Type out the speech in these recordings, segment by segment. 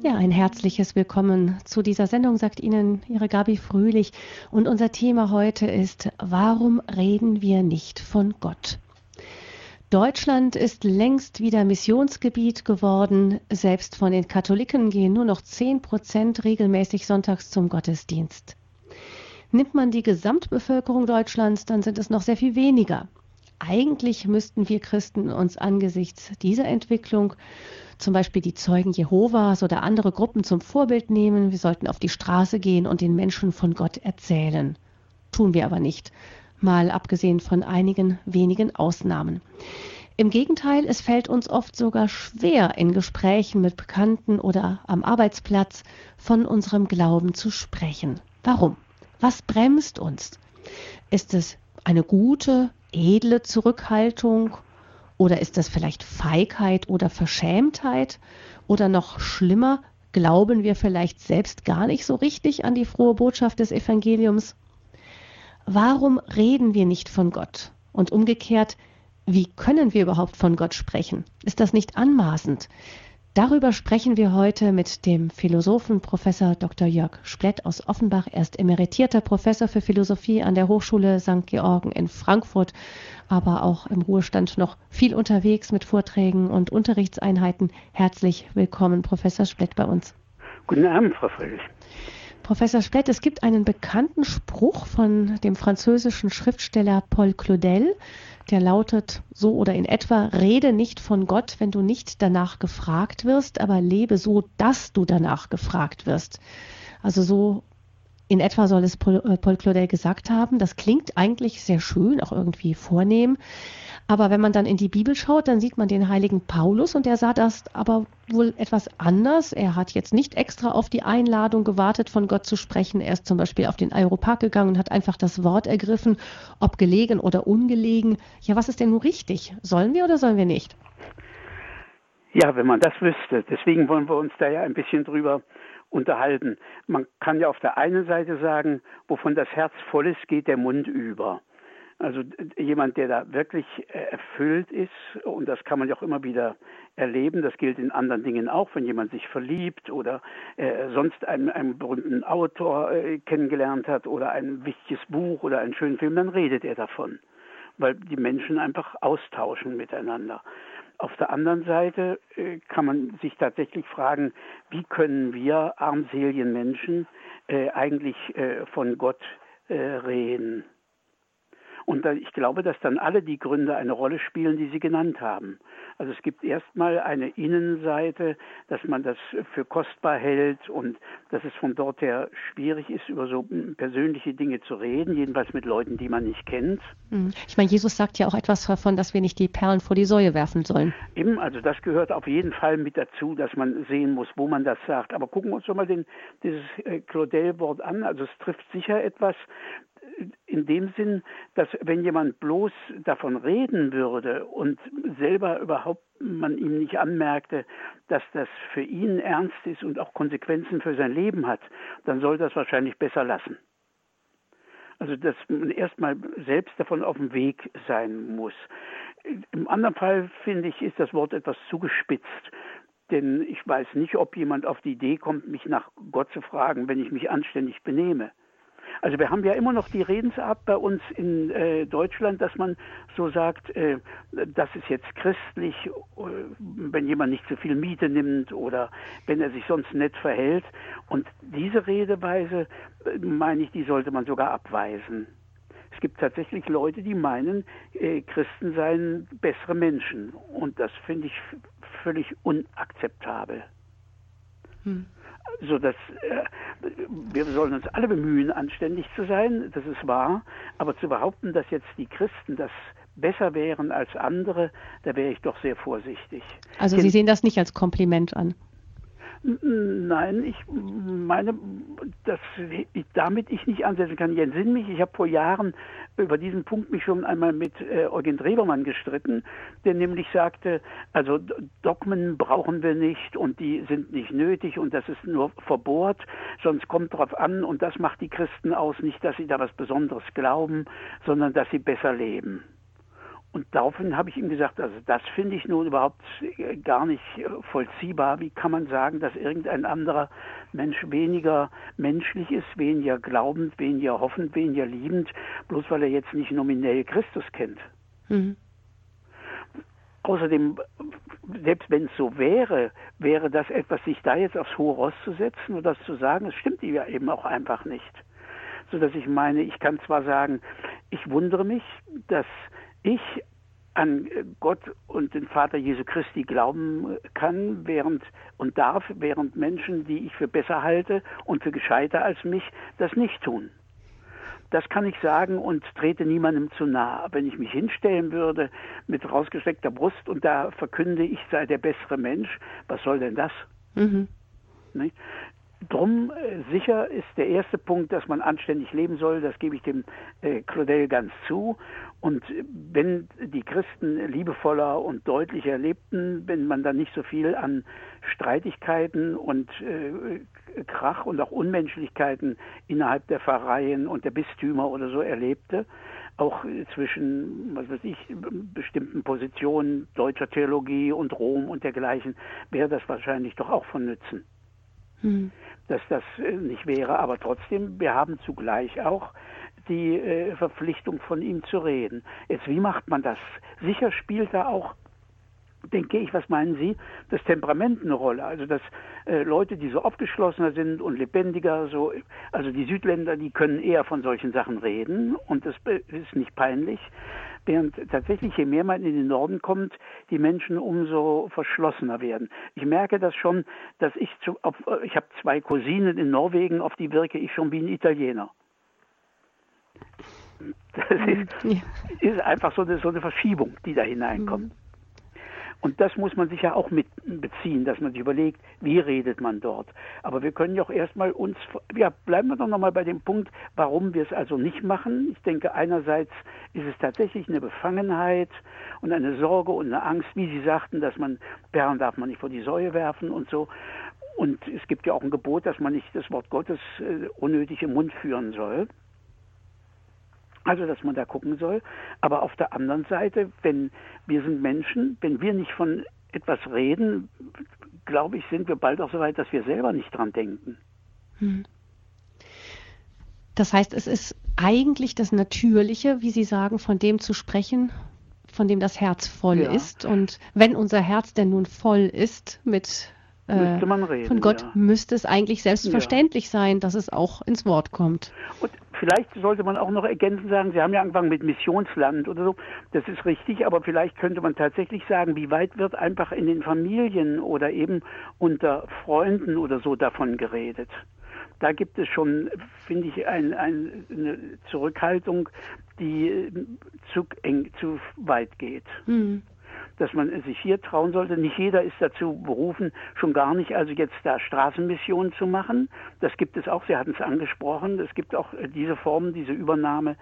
Ja, ein herzliches Willkommen zu dieser Sendung, sagt Ihnen Ihre Gabi Fröhlich. Und unser Thema heute ist, warum reden wir nicht von Gott? Deutschland ist längst wieder Missionsgebiet geworden. Selbst von den Katholiken gehen nur noch 10 Prozent regelmäßig sonntags zum Gottesdienst. Nimmt man die Gesamtbevölkerung Deutschlands, dann sind es noch sehr viel weniger. Eigentlich müssten wir Christen uns angesichts dieser Entwicklung zum Beispiel die Zeugen Jehovas oder andere Gruppen zum Vorbild nehmen. Wir sollten auf die Straße gehen und den Menschen von Gott erzählen. Tun wir aber nicht, mal abgesehen von einigen wenigen Ausnahmen. Im Gegenteil, es fällt uns oft sogar schwer, in Gesprächen mit Bekannten oder am Arbeitsplatz von unserem Glauben zu sprechen. Warum? Was bremst uns? Ist es eine gute, edle Zurückhaltung oder ist das vielleicht Feigheit oder Verschämtheit? Oder noch schlimmer, glauben wir vielleicht selbst gar nicht so richtig an die frohe Botschaft des Evangeliums? Warum reden wir nicht von Gott? Und umgekehrt, wie können wir überhaupt von Gott sprechen? Ist das nicht anmaßend? Darüber sprechen wir heute mit dem Philosophen Professor Dr. Jörg Splett aus Offenbach. Er ist emeritierter Professor für Philosophie an der Hochschule St. Georgen in Frankfurt, aber auch im Ruhestand noch viel unterwegs mit Vorträgen und Unterrichtseinheiten. Herzlich willkommen, Professor Splett, bei uns. Guten Abend, Frau Fröhlich. Professor Splett, es gibt einen bekannten Spruch von dem französischen Schriftsteller Paul Claudel, der lautet so oder in etwa, rede nicht von Gott, wenn du nicht danach gefragt wirst, aber lebe so, dass du danach gefragt wirst. Also so in etwa soll es Paul, äh, Paul Claudel gesagt haben. Das klingt eigentlich sehr schön, auch irgendwie vornehm. Aber wenn man dann in die Bibel schaut, dann sieht man den heiligen Paulus und der sah das aber wohl etwas anders. Er hat jetzt nicht extra auf die Einladung gewartet, von Gott zu sprechen. Er ist zum Beispiel auf den Aeropark gegangen und hat einfach das Wort ergriffen, ob gelegen oder ungelegen. Ja, was ist denn nun richtig? Sollen wir oder sollen wir nicht? Ja, wenn man das wüsste. Deswegen wollen wir uns da ja ein bisschen drüber unterhalten. Man kann ja auf der einen Seite sagen, wovon das Herz voll ist, geht der Mund über. Also jemand, der da wirklich äh, erfüllt ist, und das kann man ja auch immer wieder erleben, das gilt in anderen Dingen auch, wenn jemand sich verliebt oder äh, sonst einen, einen berühmten Autor äh, kennengelernt hat oder ein wichtiges Buch oder einen schönen Film, dann redet er davon, weil die Menschen einfach austauschen miteinander. Auf der anderen Seite äh, kann man sich tatsächlich fragen, wie können wir armseligen Menschen äh, eigentlich äh, von Gott reden? Und ich glaube, dass dann alle die Gründe eine Rolle spielen, die Sie genannt haben. Also es gibt erstmal eine Innenseite, dass man das für kostbar hält und dass es von dort her schwierig ist, über so persönliche Dinge zu reden, jedenfalls mit Leuten, die man nicht kennt. Hm. Ich meine, Jesus sagt ja auch etwas davon, dass wir nicht die Perlen vor die Säue werfen sollen. Eben, also das gehört auf jeden Fall mit dazu, dass man sehen muss, wo man das sagt. Aber gucken wir uns doch mal den, dieses äh, Claudel-Wort an. Also es trifft sicher etwas, in dem Sinn, dass wenn jemand bloß davon reden würde und selber überhaupt man ihm nicht anmerkte, dass das für ihn ernst ist und auch Konsequenzen für sein Leben hat, dann soll das wahrscheinlich besser lassen. Also dass man erstmal selbst davon auf dem Weg sein muss. Im anderen Fall finde ich, ist das Wort etwas zugespitzt. Denn ich weiß nicht, ob jemand auf die Idee kommt, mich nach Gott zu fragen, wenn ich mich anständig benehme. Also wir haben ja immer noch die Redensart bei uns in äh, Deutschland, dass man so sagt, äh, das ist jetzt christlich, äh, wenn jemand nicht zu viel Miete nimmt oder wenn er sich sonst nett verhält. Und diese Redeweise, äh, meine ich, die sollte man sogar abweisen. Es gibt tatsächlich Leute, die meinen, äh, Christen seien bessere Menschen. Und das finde ich völlig unakzeptabel. Hm so dass äh, wir sollen uns alle bemühen, anständig zu sein, das ist wahr, aber zu behaupten, dass jetzt die Christen das besser wären als andere, da wäre ich doch sehr vorsichtig. Also Sie sehen das nicht als Kompliment an? Nein, ich meine, dass ich, damit ich nicht ansetzen kann. Ich entsinne mich, ich habe vor Jahren über diesen Punkt mich schon einmal mit äh, Eugen Drebermann gestritten, der nämlich sagte, also Dogmen brauchen wir nicht und die sind nicht nötig und das ist nur verbohrt, sonst kommt darauf an und das macht die Christen aus, nicht, dass sie da was Besonderes glauben, sondern dass sie besser leben. Und daraufhin habe ich ihm gesagt, also das finde ich nun überhaupt gar nicht vollziehbar. Wie kann man sagen, dass irgendein anderer Mensch weniger menschlich ist, weniger glaubend, weniger hoffend, weniger liebend, bloß weil er jetzt nicht nominell Christus kennt? Mhm. Außerdem, selbst wenn es so wäre, wäre das etwas, sich da jetzt aufs hohe Ross zu setzen und das zu sagen, es stimmt ja eben auch einfach nicht. So dass ich meine, ich kann zwar sagen, ich wundere mich, dass ich an Gott und den Vater Jesu Christi glauben kann, während und darf, während Menschen, die ich für besser halte und für gescheiter als mich, das nicht tun. Das kann ich sagen und trete niemandem zu nahe. Wenn ich mich hinstellen würde mit rausgestreckter Brust und da verkünde, ich sei der bessere Mensch, was soll denn das? Mhm. Drum äh, sicher ist der erste Punkt, dass man anständig leben soll, das gebe ich dem äh, Claudel ganz zu. Und wenn die Christen liebevoller und deutlicher lebten, wenn man dann nicht so viel an Streitigkeiten und äh, Krach und auch Unmenschlichkeiten innerhalb der Pfarreien und der Bistümer oder so erlebte, auch zwischen, was weiß ich, bestimmten Positionen deutscher Theologie und Rom und dergleichen, wäre das wahrscheinlich doch auch von Nützen. Hm. Dass das äh, nicht wäre, aber trotzdem, wir haben zugleich auch die äh, Verpflichtung von ihm zu reden. Jetzt, wie macht man das? Sicher spielt da auch denke ich, was meinen Sie, das Temperament eine Rolle. Also dass äh, Leute, die so aufgeschlossener sind und lebendiger, so, also die Südländer, die können eher von solchen Sachen reden und das ist nicht peinlich. Während tatsächlich, je mehr man in den Norden kommt, die Menschen umso verschlossener werden. Ich merke das schon, dass ich zu, auf, ich habe zwei Cousinen in Norwegen, auf die wirke ich schon wie ein Italiener. Das ist, ja. ist einfach so eine, so eine Verschiebung, die da hineinkommt. Mhm. Und das muss man sich ja auch mit beziehen, dass man sich überlegt, wie redet man dort. Aber wir können ja auch erstmal uns, ja, bleiben wir doch nochmal bei dem Punkt, warum wir es also nicht machen. Ich denke, einerseits ist es tatsächlich eine Befangenheit und eine Sorge und eine Angst, wie Sie sagten, dass man, Perlen darf man nicht vor die Säue werfen und so. Und es gibt ja auch ein Gebot, dass man nicht das Wort Gottes äh, unnötig im Mund führen soll. Also, dass man da gucken soll. Aber auf der anderen Seite, wenn wir sind Menschen, wenn wir nicht von etwas reden, glaube ich, sind wir bald auch so weit, dass wir selber nicht dran denken. Hm. Das heißt, es ist eigentlich das Natürliche, wie Sie sagen, von dem zu sprechen, von dem das Herz voll ja. ist. Und wenn unser Herz denn nun voll ist mit äh, reden, von Gott, ja. müsste es eigentlich selbstverständlich ja. sein, dass es auch ins Wort kommt. Und Vielleicht sollte man auch noch ergänzen sagen, Sie haben ja angefangen mit Missionsland oder so. Das ist richtig, aber vielleicht könnte man tatsächlich sagen, wie weit wird einfach in den Familien oder eben unter Freunden oder so davon geredet. Da gibt es schon, finde ich, ein, ein, eine Zurückhaltung, die zu eng, zu weit geht. Mhm dass man sich hier trauen sollte. Nicht jeder ist dazu berufen, schon gar nicht also jetzt da Straßenmissionen zu machen. Das gibt es auch, Sie hatten es angesprochen. Es gibt auch äh, diese Formen, diese Übernahme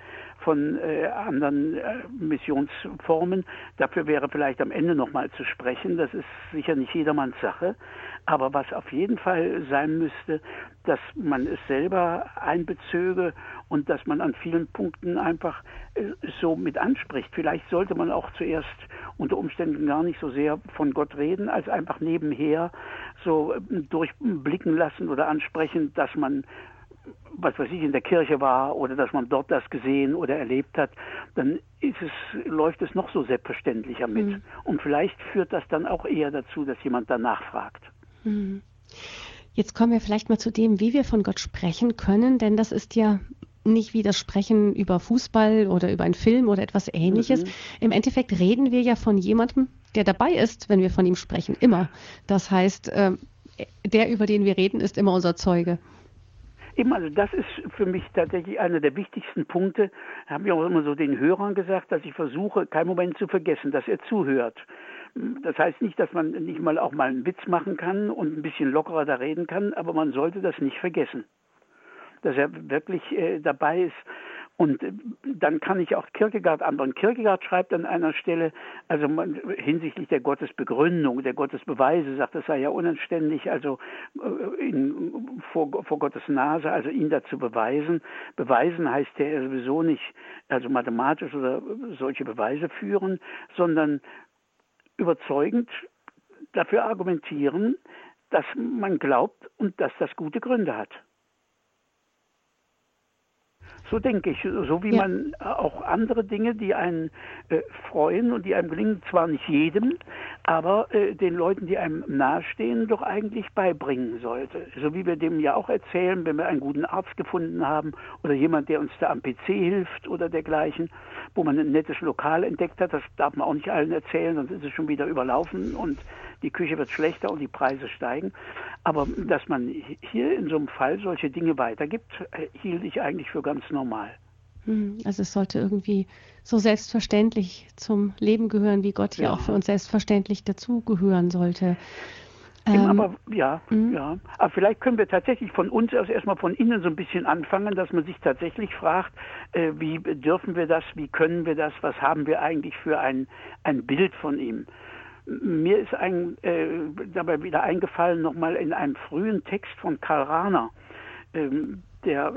von äh, anderen äh, Missionsformen. Dafür wäre vielleicht am Ende nochmal zu sprechen. Das ist sicher nicht jedermanns Sache. Aber was auf jeden Fall sein müsste, dass man es selber einbezöge und dass man an vielen Punkten einfach äh, so mit anspricht. Vielleicht sollte man auch zuerst unter Umständen gar nicht so sehr von Gott reden, als einfach nebenher so äh, durchblicken lassen oder ansprechen, dass man was weiß ich, in der Kirche war oder dass man dort das gesehen oder erlebt hat, dann ist es, läuft es noch so selbstverständlicher mit. Mhm. Und vielleicht führt das dann auch eher dazu, dass jemand danach fragt. Mhm. Jetzt kommen wir vielleicht mal zu dem, wie wir von Gott sprechen können, denn das ist ja nicht wie das Sprechen über Fußball oder über einen Film oder etwas ähnliches. Mhm. Im Endeffekt reden wir ja von jemandem, der dabei ist, wenn wir von ihm sprechen, immer. Das heißt, äh, der, über den wir reden, ist immer unser Zeuge. Eben, also das ist für mich tatsächlich einer der wichtigsten Punkte. Habe ich auch immer so den Hörern gesagt, dass ich versuche, keinen Moment zu vergessen, dass er zuhört. Das heißt nicht, dass man nicht mal auch mal einen Witz machen kann und ein bisschen lockerer da reden kann, aber man sollte das nicht vergessen, dass er wirklich äh, dabei ist Und äh, dann kann ich auch Kierkegaard anderen. Kierkegaard schreibt an einer Stelle, also man, hinsichtlich der Gottesbegründung, der Gottesbeweise, sagt, das sei ja unanständig, also äh, in, vor, vor Gottes Nase, also ihn dazu beweisen. Beweisen heißt ja sowieso nicht, also mathematisch oder solche Beweise führen, sondern überzeugend dafür argumentieren, dass man glaubt und dass das gute Gründe hat. So denke ich, so wie ja. man auch andere Dinge, die einen äh, freuen und die einem gelingen, zwar nicht jedem, aber äh, den Leuten, die einem nahestehen, doch eigentlich beibringen sollte. So wie wir dem ja auch erzählen, wenn wir einen guten Arzt gefunden haben oder jemand, der uns da am PC hilft oder dergleichen, wo man ein nettes Lokal entdeckt hat, das darf man auch nicht allen erzählen, sonst ist es schon wieder überlaufen und die Küche wird schlechter und die Preise steigen. Aber dass man hier in so einem Fall solche Dinge weitergibt, hielt ich eigentlich für ganz normal. Hm, also es sollte irgendwie so selbstverständlich zum Leben gehören, wie Gott ja, ja auch für uns selbstverständlich dazugehören sollte. Ähm, aber ja, mh. ja. Aber vielleicht können wir tatsächlich von uns aus erstmal von innen so ein bisschen anfangen, dass man sich tatsächlich fragt, äh, wie dürfen wir das, wie können wir das, was haben wir eigentlich für ein, ein Bild von ihm. Mir ist ein, äh, dabei wieder eingefallen, nochmal in einem frühen Text von Karl Rahner, ähm, der,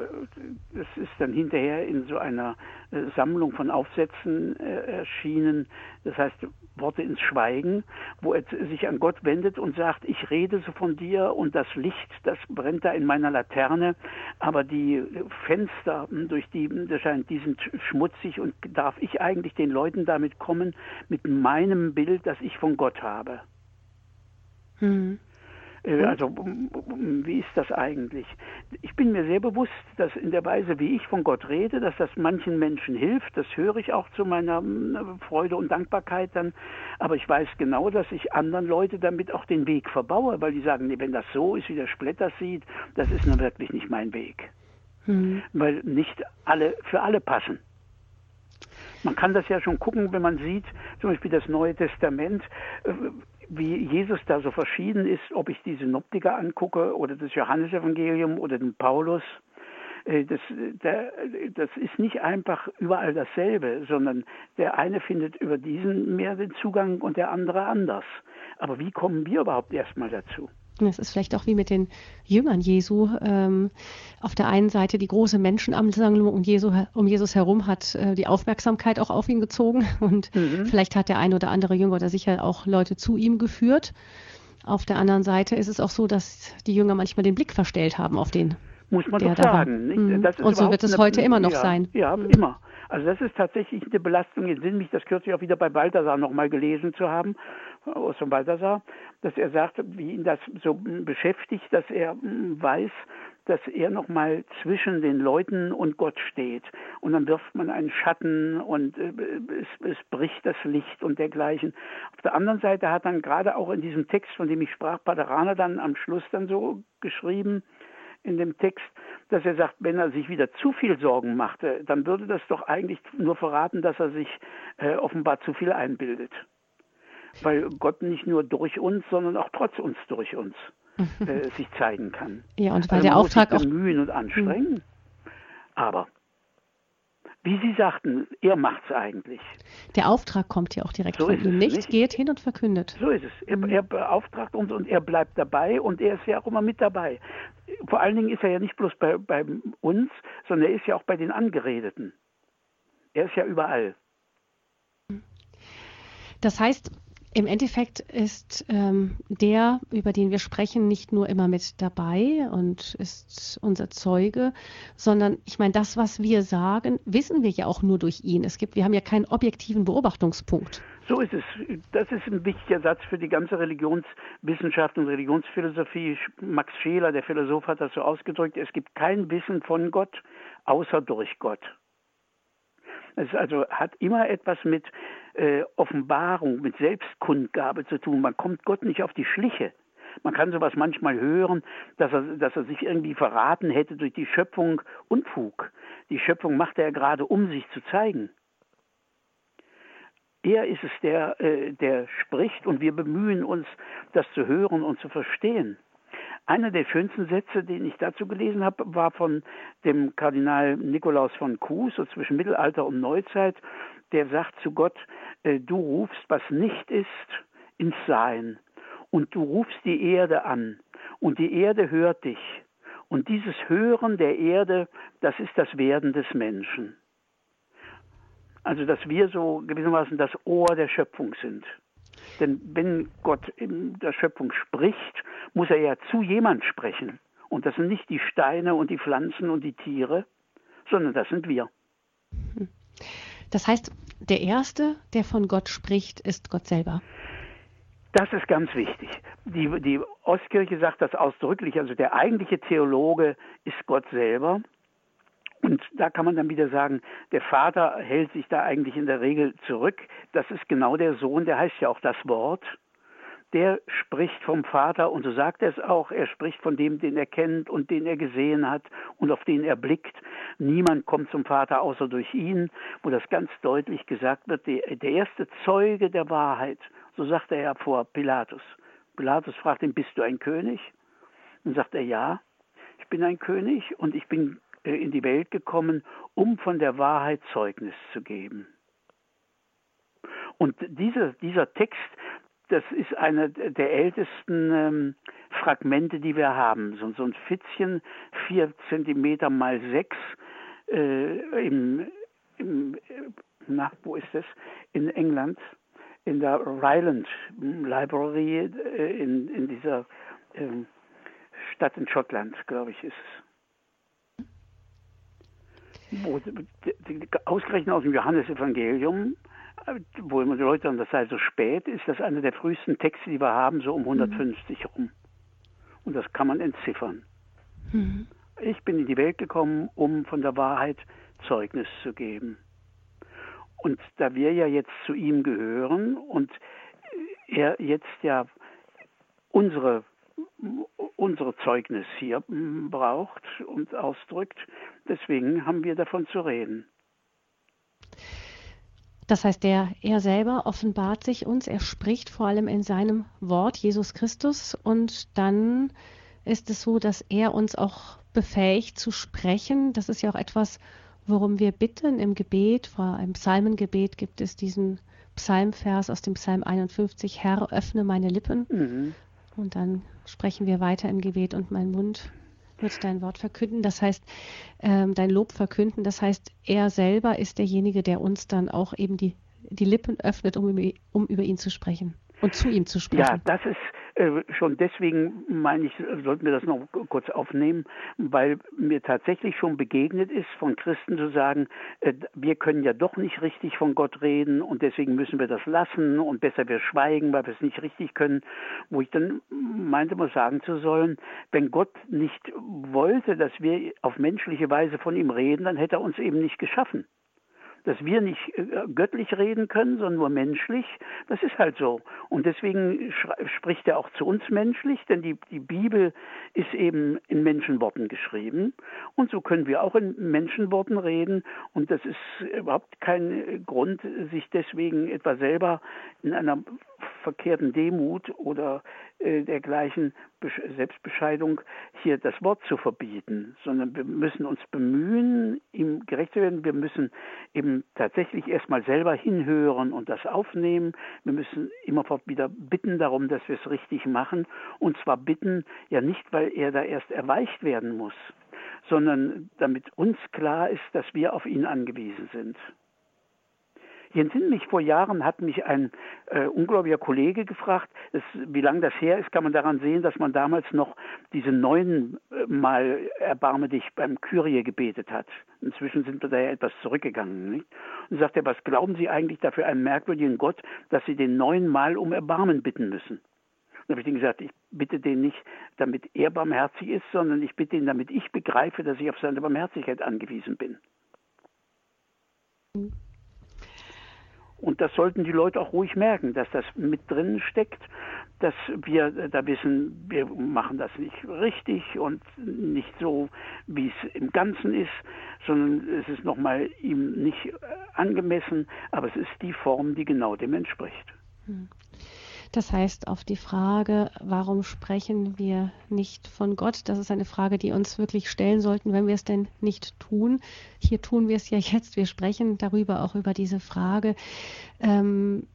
das ist dann hinterher in so einer äh, Sammlung von Aufsätzen äh, erschienen, das heißt Worte ins Schweigen, wo er sich an Gott wendet und sagt, ich rede so von dir und das Licht, das brennt da in meiner Laterne, aber die Fenster, hm, durch die, das scheint, die sind schmutzig und darf ich eigentlich den Leuten damit kommen, mit meinem Bild, das ich von Gott habe. Mhm. Äh, also wie ist das eigentlich? Ich bin mir sehr bewusst, dass in der Weise, wie ich von Gott rede, dass das manchen Menschen hilft. Das höre ich auch zu meiner Freude und Dankbarkeit dann. Aber ich weiß genau, dass ich anderen Leute damit auch den Weg verbaue, weil die sagen, nee, wenn das so ist, wie der Splitter sieht, das ist nun wirklich nicht mein Weg. Mhm. Weil nicht alle für alle passen. Man kann das ja schon gucken, wenn man sieht, zum Beispiel das Neue Testament, äh, wie Jesus da so verschieden ist, ob ich die Synoptiker angucke oder das Johannesevangelium oder den Paulus. Äh, das, das ist nicht einfach überall dasselbe, sondern der eine findet über diesen mehr den Zugang und der andere anders. Aber wie kommen wir überhaupt erstmal dazu? Es ist vielleicht auch wie mit den Jüngern Jesu. Ähm, auf der einen Seite die große Menschenansammlung um, Jesu, um Jesus herum hat äh, die Aufmerksamkeit auch auf ihn gezogen und mhm. vielleicht hat der ein oder andere Jünger da sicher auch Leute zu ihm geführt. Auf der anderen Seite ist es auch so, dass die Jünger manchmal den Blick verstellt haben auf den. Muss man doch sagen. Mhm. und so wird es heute immer noch ja, sein. Ja, mhm. immer. Also das ist tatsächlich eine Belastung. Ich entsinne mich das kürzlich auch wieder bei Balthasar nochmal gelesen zu haben, aus von Balthasar, dass er sagt, wie ihn das so beschäftigt, dass er hm, weiß, dass er nochmal zwischen den Leuten und Gott steht. Und dann wirft man einen Schatten und äh, es, es, bricht das Licht und dergleichen. Auf der anderen Seite hat dann gerade auch in diesem Text, von dem ich sprach, Paderana dann am Schluss dann so geschrieben, in dem Text, dass er sagt, wenn er sich wieder zu viel Sorgen machte, dann würde das doch eigentlich nur verraten, dass er sich äh, offenbar zu viel einbildet. Weil Gott nicht nur durch uns, sondern auch trotz uns durch uns äh, sich zeigen kann. Ja, und weil also der Auftrag auch bemühen und anstrengen. Hm. Aber wie Sie sagten, er macht es eigentlich. Der Auftrag kommt ja auch direkt so von ihm. Nicht, nicht geht hin und verkündet. So ist es. Er, mhm. er, beauftragt uns und er bleibt dabei und er ist ja auch immer mit dabei. Vor allen Dingen ist er ja nicht bloß bei, bei uns, sondern er ist ja auch bei den Angeredeten. Er ist ja überall. Das heißt, im Endeffekt ist ähm, der, über den wir sprechen, nicht nur immer mit dabei und ist unser Zeuge, sondern ich meine, das, was wir sagen, wissen wir ja auch nur durch ihn. Es gibt, wir haben ja keinen objektiven Beobachtungspunkt. So ist es. Das ist ein wichtiger Satz für die ganze Religionswissenschaft und Religionsphilosophie. Max Scheler, der Philosoph, hat das so ausgedrückt. Es gibt kein Wissen von Gott außer durch Gott. Es also hat immer etwas mit äh, Offenbarung, mit Selbstkundgabe zu tun. Man kommt Gott nicht auf die Schliche. Man kann sowas manchmal hören, dass er, dass er sich irgendwie verraten hätte durch die Schöpfung Unfug. Die Schöpfung macht er gerade, um sich zu zeigen. Er ist es, der, äh, der spricht und wir bemühen uns, das zu hören und zu verstehen. einer der schönsten Sätze, den ich dazu gelesen habe, war von dem Kardinal Nikolaus von Kues, so zwischen Mittelalter und Neuzeit. Der sagt zu Gott, äh, du rufst, was nicht ist, ins Sein. Und du rufst die Erde an. Und die Erde hört dich. Und dieses Hören der Erde, das ist das Werden des Menschen. Also, dass wir so gewissermaßen das Ohr der Schöpfung sind. Denn wenn Gott in der Schöpfung spricht, muss er ja zu jemand sprechen. Und das sind nicht die Steine und die Pflanzen und die Tiere, sondern das sind wir. Das heißt, der Erste, der von Gott spricht, ist Gott selber. Das ist ganz wichtig. Die, die Ostkirche sagt das ausdrücklich. Also der eigentliche Theologe ist Gott selber. Und da kann man dann wieder sagen, der Vater hält sich da eigentlich in der Regel zurück. Das ist genau der Sohn, der heißt ja auch das Wort. Der spricht vom Vater und so sagt er es auch. Er spricht von dem, den er kennt und den er gesehen hat und auf den er blickt. Niemand kommt zum Vater außer durch ihn, wo das ganz deutlich gesagt wird, der, der erste Zeuge der Wahrheit so sagt er ja vor Pilatus. Pilatus fragt ihn, bist du ein König? Dann sagt er, ja, ich bin ein König und ich bin äh, in die Welt gekommen, um von der Wahrheit Zeugnis zu geben. Und diese, dieser Text, das ist einer der ältesten ähm, Fragmente, die wir haben. So, so ein Fitzchen, vier Zentimeter mal sechs, äh, im, im, äh, na, wo ist das? In England in der Ryland Library äh, in, in dieser ähm, Stadt in Schottland, glaube ich, ist es. Ausgerechnet aus dem Johannesevangelium, äh, wo immer die Leute sagen, das sei so spät, ist das einer der frühesten Texte, die wir haben, so um 150 mhm. rum. Und das kann man entziffern. Mhm. Ich bin in die Welt gekommen, um von der Wahrheit Zeugnis zu geben. Und da wir ja jetzt zu ihm gehören und er jetzt ja unsere unsere Zeugnis hier braucht und ausdrückt, deswegen haben wir davon zu reden. Das heißt, der, er selber offenbart sich uns, er spricht vor allem in seinem Wort, Jesus Christus, und dann ist es so, dass er uns auch befähigt zu sprechen. Das ist ja auch etwas, worum wir bitten im Gebet. Vor einem Psalmengebet gibt es diesen Psalmvers aus dem Psalm 51, Herr, öffne meine Lippen. Mhm. Und dann sprechen wir weiter im Gebet und mein Mund wird dein Wort verkünden. Das heißt, ähm, dein Lob verkünden. Das heißt, er selber ist derjenige, der uns dann auch eben die, die Lippen öffnet, um, um über ihn zu sprechen und zu ihm zu sprechen. Ja, das ist schon deswegen meine ich, sollten wir das noch kurz aufnehmen, weil mir tatsächlich schon begegnet ist, von Christen zu sagen, äh, wir können ja doch nicht richtig von Gott reden und deswegen müssen wir das lassen und besser wir schweigen, weil wir es nicht richtig können, wo ich dann meinte mal sagen zu sollen, wenn Gott nicht wollte, dass wir auf menschliche Weise von ihm reden, dann hätte er uns eben nicht geschaffen dass wir nicht äh, göttlich reden können, sondern nur menschlich, das ist halt so. Und deswegen spricht er auch zu uns menschlich, denn die, die Bibel ist eben in Menschenworten geschrieben. Und so können wir auch in Menschenworten reden. Und das ist überhaupt kein Grund, sich deswegen etwa selber in einer verkehrten Demut oder äh, dergleichen Selbstbescheidung hier das Wort zu verbieten, sondern wir müssen uns bemühen, ihm gerecht zu werden. Wir müssen eben tatsächlich erstmal selber hinhören und das aufnehmen. Wir müssen immerfort wieder bitten darum, dass wir es richtig machen. Und zwar bitten ja nicht, weil er da erst erweicht werden muss, sondern damit uns klar ist, dass wir auf ihn angewiesen sind. Hier in mich vor Jahren hat mich ein äh, unglaublicher Kollege gefragt, es, wie lange das her ist, kann man daran sehen, dass man damals noch diese neun äh, Mal Erbarme dich beim Kyrie gebetet hat. Inzwischen sind wir da ja etwas zurückgegangen. Nicht? Und sagt er, was glauben Sie eigentlich dafür einen merkwürdigen Gott, dass Sie den neunmal um Erbarmen bitten müssen? Dann habe ich ihm gesagt, ich bitte den nicht, damit er barmherzig ist, sondern ich bitte ihn, damit ich begreife, dass ich auf seine Barmherzigkeit angewiesen bin. Mhm. Und das sollten die Leute auch ruhig merken, dass das mit drin steckt, dass wir da wissen, wir machen das nicht richtig und nicht so, wie es im Ganzen ist, sondern es ist nochmal ihm nicht angemessen, aber es ist die Form, die genau dem entspricht. Hm. Das heißt, auf die Frage, warum sprechen wir nicht von Gott, das ist eine Frage, die uns wirklich stellen sollten, wenn wir es denn nicht tun. Hier tun wir es ja jetzt. Wir sprechen darüber auch über diese Frage. Ähm,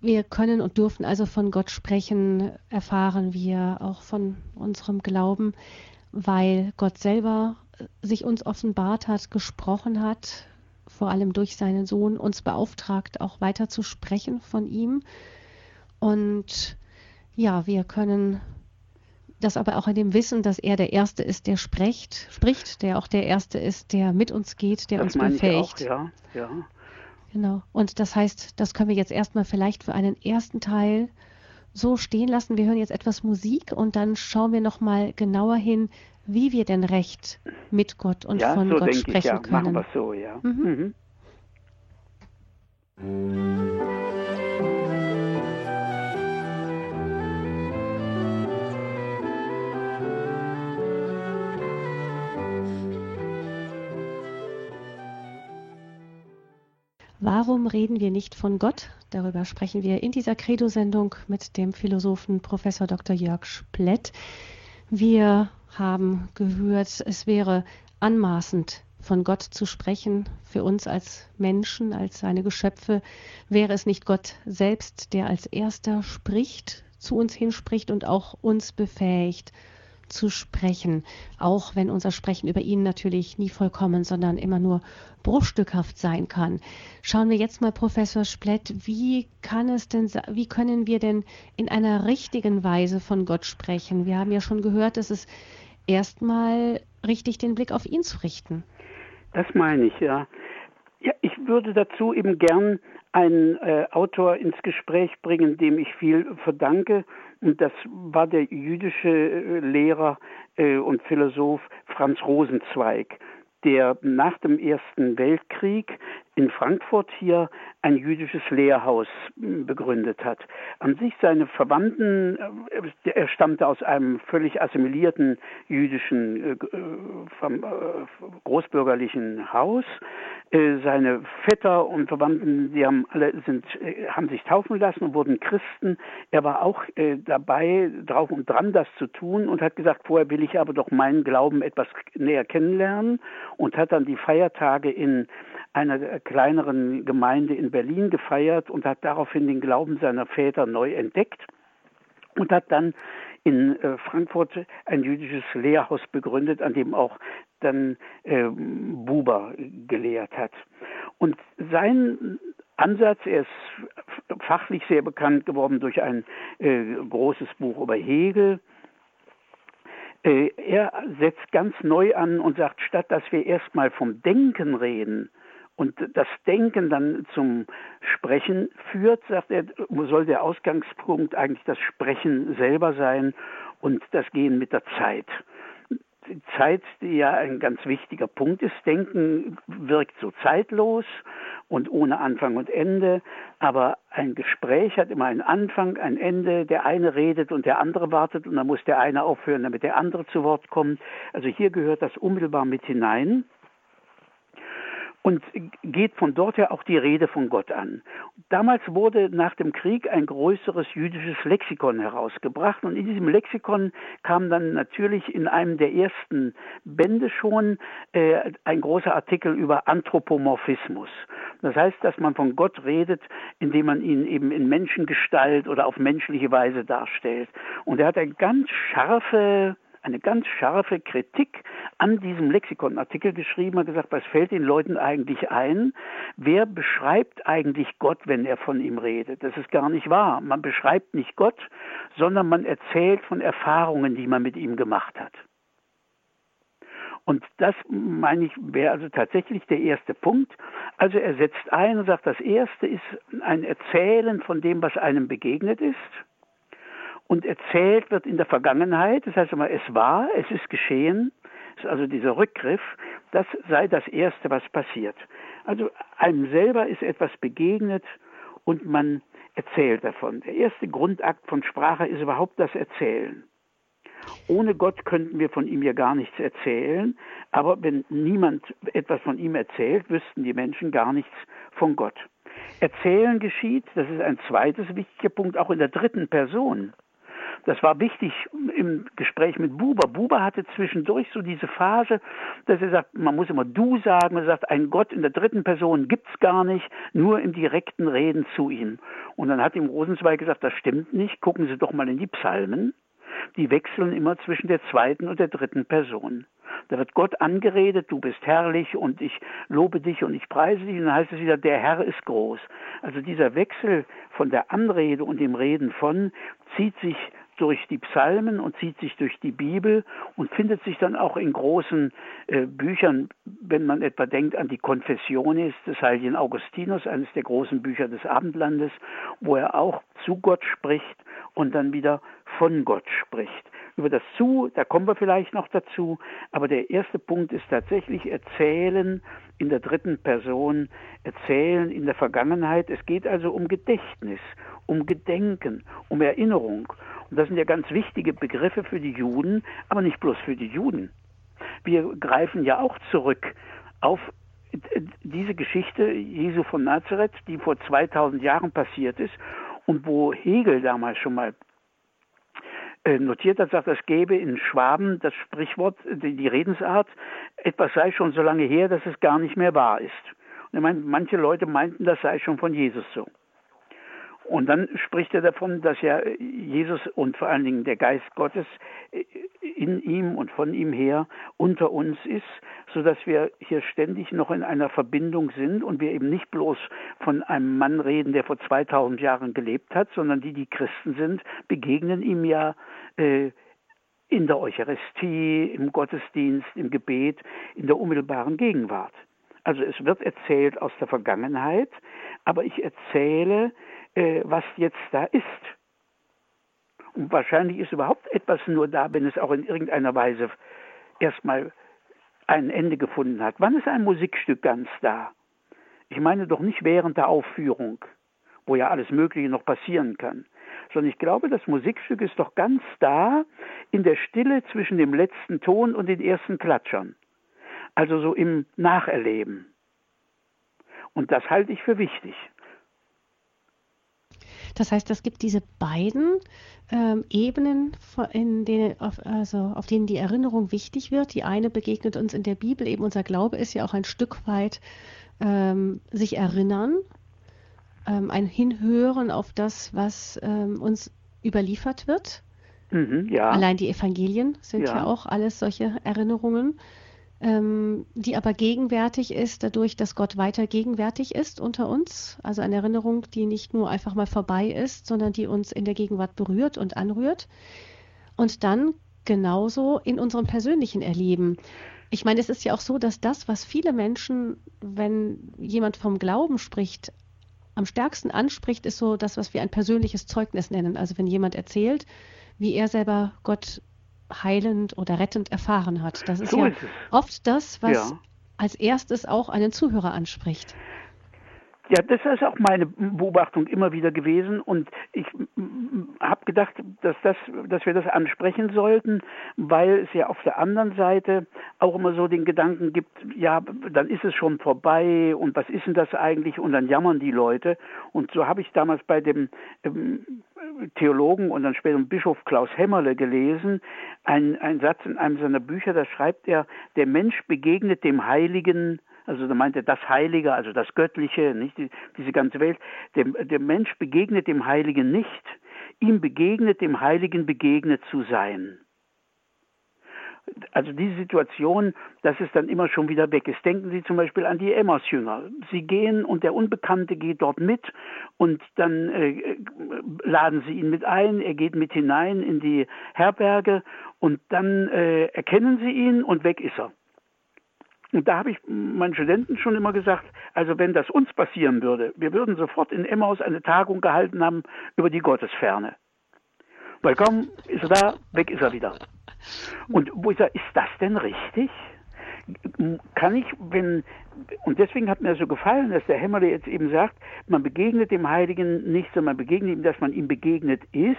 wir können und dürfen also von Gott sprechen, erfahren wir auch von unserem Glauben, weil Gott selber sich uns offenbart hat, gesprochen hat, vor allem durch seinen Sohn, uns beauftragt, auch weiter zu sprechen von ihm. Und ja, wir können das aber auch in dem Wissen, dass er der Erste ist, der spricht, spricht, der auch der Erste ist, der mit uns geht, der das uns befähigt. Ich auch, ja, ja. Genau. Und das heißt, das können wir jetzt erstmal vielleicht für einen ersten Teil so stehen lassen. Wir hören jetzt etwas Musik und dann schauen wir nochmal genauer hin, wie wir denn recht mit Gott und ja, von so Gott sprechen ich, ja. können. Machen wir so, ja. Mhm. Mhm. Warum reden wir nicht von Gott? Darüber sprechen wir in dieser Credo-Sendung mit dem Philosophen Professor Dr. Jörg Splett. Wir haben gehört, es wäre anmaßend, von Gott zu sprechen. Für uns als Menschen, als seine Geschöpfe, wäre es nicht Gott selbst, der als erster spricht, zu uns hinspricht und auch uns befähigt, zu sprechen, auch wenn unser Sprechen über ihn natürlich nie vollkommen, sondern immer nur bruchstückhaft sein kann. Schauen wir jetzt mal, Professor Splett, wie kann es denn, wie können wir denn in einer richtigen Weise von Gott sprechen? Wir haben ja schon gehört, dass es erstmal richtig den Blick auf ihn zu richten. Das meine ich, ja. Ja, ich würde dazu eben gern einen äh, Autor ins Gespräch bringen, dem ich viel verdanke das war der jüdische äh, Lehrer äh, und Philosoph Franz Rosenzweig, der nach dem Ersten Weltkrieg in Frankfurt hier ein jüdisches Lehrhaus hm, begründet hat. An sich seine Verwandten, äh, er stammte aus einem völlig assimilierten jüdischen großbürgerlichen Haus. Seine Vetter und Verwandten, die haben alle sind, haben sich taufen lassen und wurden Christen. Er war auch dabei, drauf und dran, das zu tun und hat gesagt, vorher will ich aber doch meinen Glauben etwas näher kennenlernen und hat dann die Feiertage in einer kleineren Gemeinde in Berlin gefeiert und hat daraufhin den Glauben seiner Väter neu entdeckt und hat dann in äh, Frankfurt ein jüdisches Lehrhaus begründet, an dem auch dann äh, Buber gelehrt hat. Und sein Ansatz. Er ist fachlich sehr bekannt geworden durch ein äh, großes Buch über Hegel. Äh, er setzt ganz neu an und sagt, statt dass wir erstmal vom Denken reden und das Denken dann zum Sprechen führt, sagt er, soll der Ausgangspunkt eigentlich das Sprechen selber sein und das Gehen mit der Zeit. Die Zeit, die ja ein ganz wichtiger Punkt ist. Denken wirkt so zeitlos und ohne Anfang und Ende. Aber ein Gespräch hat immer einen Anfang, ein Ende. Der eine redet und der andere wartet und dann muss der eine aufhören, damit der andere zu Wort kommt. Also hier gehört das unmittelbar mit hinein und geht von dort her auch die Rede von Gott an. Damals wurde nach dem Krieg ein größeres jüdisches Lexikon herausgebracht und in diesem Lexikon kam dann natürlich in einem der ersten Bände schon äh, ein großer Artikel über Anthropomorphismus. Das heißt, dass man von Gott redet, indem man ihn eben in Menschengestalt oder auf menschliche Weise darstellt. Und er hat eine ganz scharfe eine ganz scharfe Kritik an diesem Lexikonartikel geschrieben, hat gesagt, was fällt den Leuten eigentlich ein? Wer beschreibt eigentlich Gott, wenn er von ihm redet? Das ist gar nicht wahr. Man beschreibt nicht Gott, sondern man erzählt von Erfahrungen, die man mit ihm gemacht hat. Und das, meine ich, wäre also tatsächlich der erste Punkt. Also er setzt ein und sagt, das erste ist ein Erzählen von dem, was einem begegnet ist und erzählt wird in der Vergangenheit, das heißt immer, es war, es ist geschehen, also dieser Rückgriff, das sei das Erste, was passiert. Also einem selber ist etwas begegnet und man erzählt davon. Der erste Grundakt von Sprache ist überhaupt das Erzählen. Ohne Gott könnten wir von ihm ja gar nichts erzählen, aber wenn niemand etwas von ihm erzählt, wüssten die Menschen gar nichts von Gott. Erzählen geschieht, das ist ein zweites wichtiger Punkt, auch in der dritten Person. Das war wichtig im Gespräch mit Buber. Buber hatte zwischendurch so diese Phase, dass er sagt, man muss immer du sagen, er sagt, ein Gott in der dritten Person gibt's gar nicht, nur im direkten Reden zu ihm. Und dann hat ihm Rosenzweig gesagt, das stimmt nicht, gucken Sie doch mal in die Psalmen. Die wechseln immer zwischen der zweiten und der dritten Person. Da wird Gott angeredet, du bist herrlich und ich lobe dich und ich preise dich. Und dann heißt es wieder, der Herr ist groß. Also dieser Wechsel von der Anrede und dem Reden von zieht sich durch die Psalmen und zieht sich durch die Bibel und findet sich dann auch in großen äh, Büchern, wenn man etwa denkt an die Confessiones des heiligen Augustinus, eines der großen Bücher des Abendlandes, wo er auch zu Gott spricht und dann wieder von Gott spricht. Über das Zu, da kommen wir vielleicht noch dazu, aber der erste Punkt ist tatsächlich Erzählen in der dritten Person, Erzählen in der Vergangenheit. Es geht also um Gedächtnis, um Gedenken, um Erinnerung. Und das sind ja ganz wichtige Begriffe für die Juden, aber nicht bloß für die Juden. Wir greifen ja auch zurück auf diese Geschichte Jesu von Nazareth, die vor 2000 Jahren passiert ist und wo Hegel damals schon mal äh, notiert hat, sagt, es gäbe in Schwaben das Sprichwort, die, Redensart, etwas sei schon so lange her, dass es gar nicht mehr wahr ist. Und er meint, manche Leute meinten, das sei schon von Jesus so. Und dann spricht er davon, dass ja Jesus und vor allen Dingen der Geist Gottes in ihm und von ihm her unter uns ist, so dass wir hier ständig noch in einer Verbindung sind und wir eben nicht bloß von einem Mann reden, der vor 2000 Jahren gelebt hat, sondern die, die Christen sind, begegnen ihm ja äh, in der Eucharistie, im Gottesdienst, im Gebet, in der unmittelbaren Gegenwart. Also es wird erzählt aus der Vergangenheit, aber ich erzähle äh, was jetzt da ist. Und wahrscheinlich ist überhaupt etwas nur da, wenn es auch in irgendeiner Weise erstmal ein Ende gefunden hat. Wann ist ein Musikstück ganz da? Ich meine doch nicht während der Aufführung, wo ja alles Mögliche noch passieren kann, sondern ich glaube, das Musikstück ist doch ganz da in der Stille zwischen dem letzten Ton und den ersten Klatschern. Also so im Nacherleben. Und das halte ich für wichtig. Das heißt, es gibt diese beiden ähm, Ebenen, in denen, auf, also, auf denen die Erinnerung wichtig wird. Die eine begegnet uns in der Bibel, eben unser Glaube ist ja auch ein Stück weit ähm, sich erinnern, ähm, ein Hinhören auf das, was ähm, uns überliefert wird. Mhm, ja. Allein die Evangelien sind ja. ja auch alles solche Erinnerungen ähm, die aber gegenwärtig ist, dadurch, dass Gott weiter gegenwärtig ist unter uns. Also eine Erinnerung, die nicht nur einfach mal vorbei ist, sondern die uns in der Gegenwart berührt und anrührt. Und dann genauso in unserem persönlichen Erleben. Ich meine, es ist ja auch so, dass das, was viele Menschen, wenn jemand vom Glauben spricht, am stärksten anspricht, ist so das, was wir ein persönliches Zeugnis nennen. Also wenn jemand erzählt, wie er selber Gott heilend oder rettend erfahren hat. Das ist so ja ist oft das, was ja. als erstes auch einen Zuhörer anspricht. Ja, das ist auch meine Beobachtung immer wieder gewesen und ich habe gedacht, dass, das, dass wir das ansprechen sollten, weil es ja auf der anderen Seite auch immer so den Gedanken gibt, ja, dann ist es schon vorbei und was ist denn das eigentlich und dann jammern die Leute und so habe ich damals bei dem ähm, Theologen und dann später Bischof Klaus Hämmerle gelesen, ein, ein Satz in einem seiner Bücher, da schreibt er, der Mensch begegnet dem Heiligen also da meint er das Heilige, also das Göttliche, nicht die, diese ganze Welt. Der, der Mensch begegnet dem Heiligen nicht, ihm begegnet dem Heiligen begegnet zu sein. Also diese Situation, dass es dann immer schon wieder weg ist. Denken Sie zum Beispiel an die Emmaus-Jünger. Sie gehen und der Unbekannte geht dort mit und dann äh, laden sie ihn mit ein. Er geht mit hinein in die Herberge und dann äh, erkennen sie ihn und weg ist er. Und da habe ich meinen Studenten schon immer gesagt, also wenn das uns passieren würde, wir würden sofort in Emmaus eine Tagung gehalten haben über die Gottesferne. Weil komm, ist er da, weg ist er wieder. Und wo ich sage, ist das denn richtig? Kann ich, wenn, und deswegen hat mir so gefallen, dass der Hämmerle jetzt eben sagt, man begegnet dem Heiligen nicht, sondern man begegnet ihm, dass man ihm begegnet ist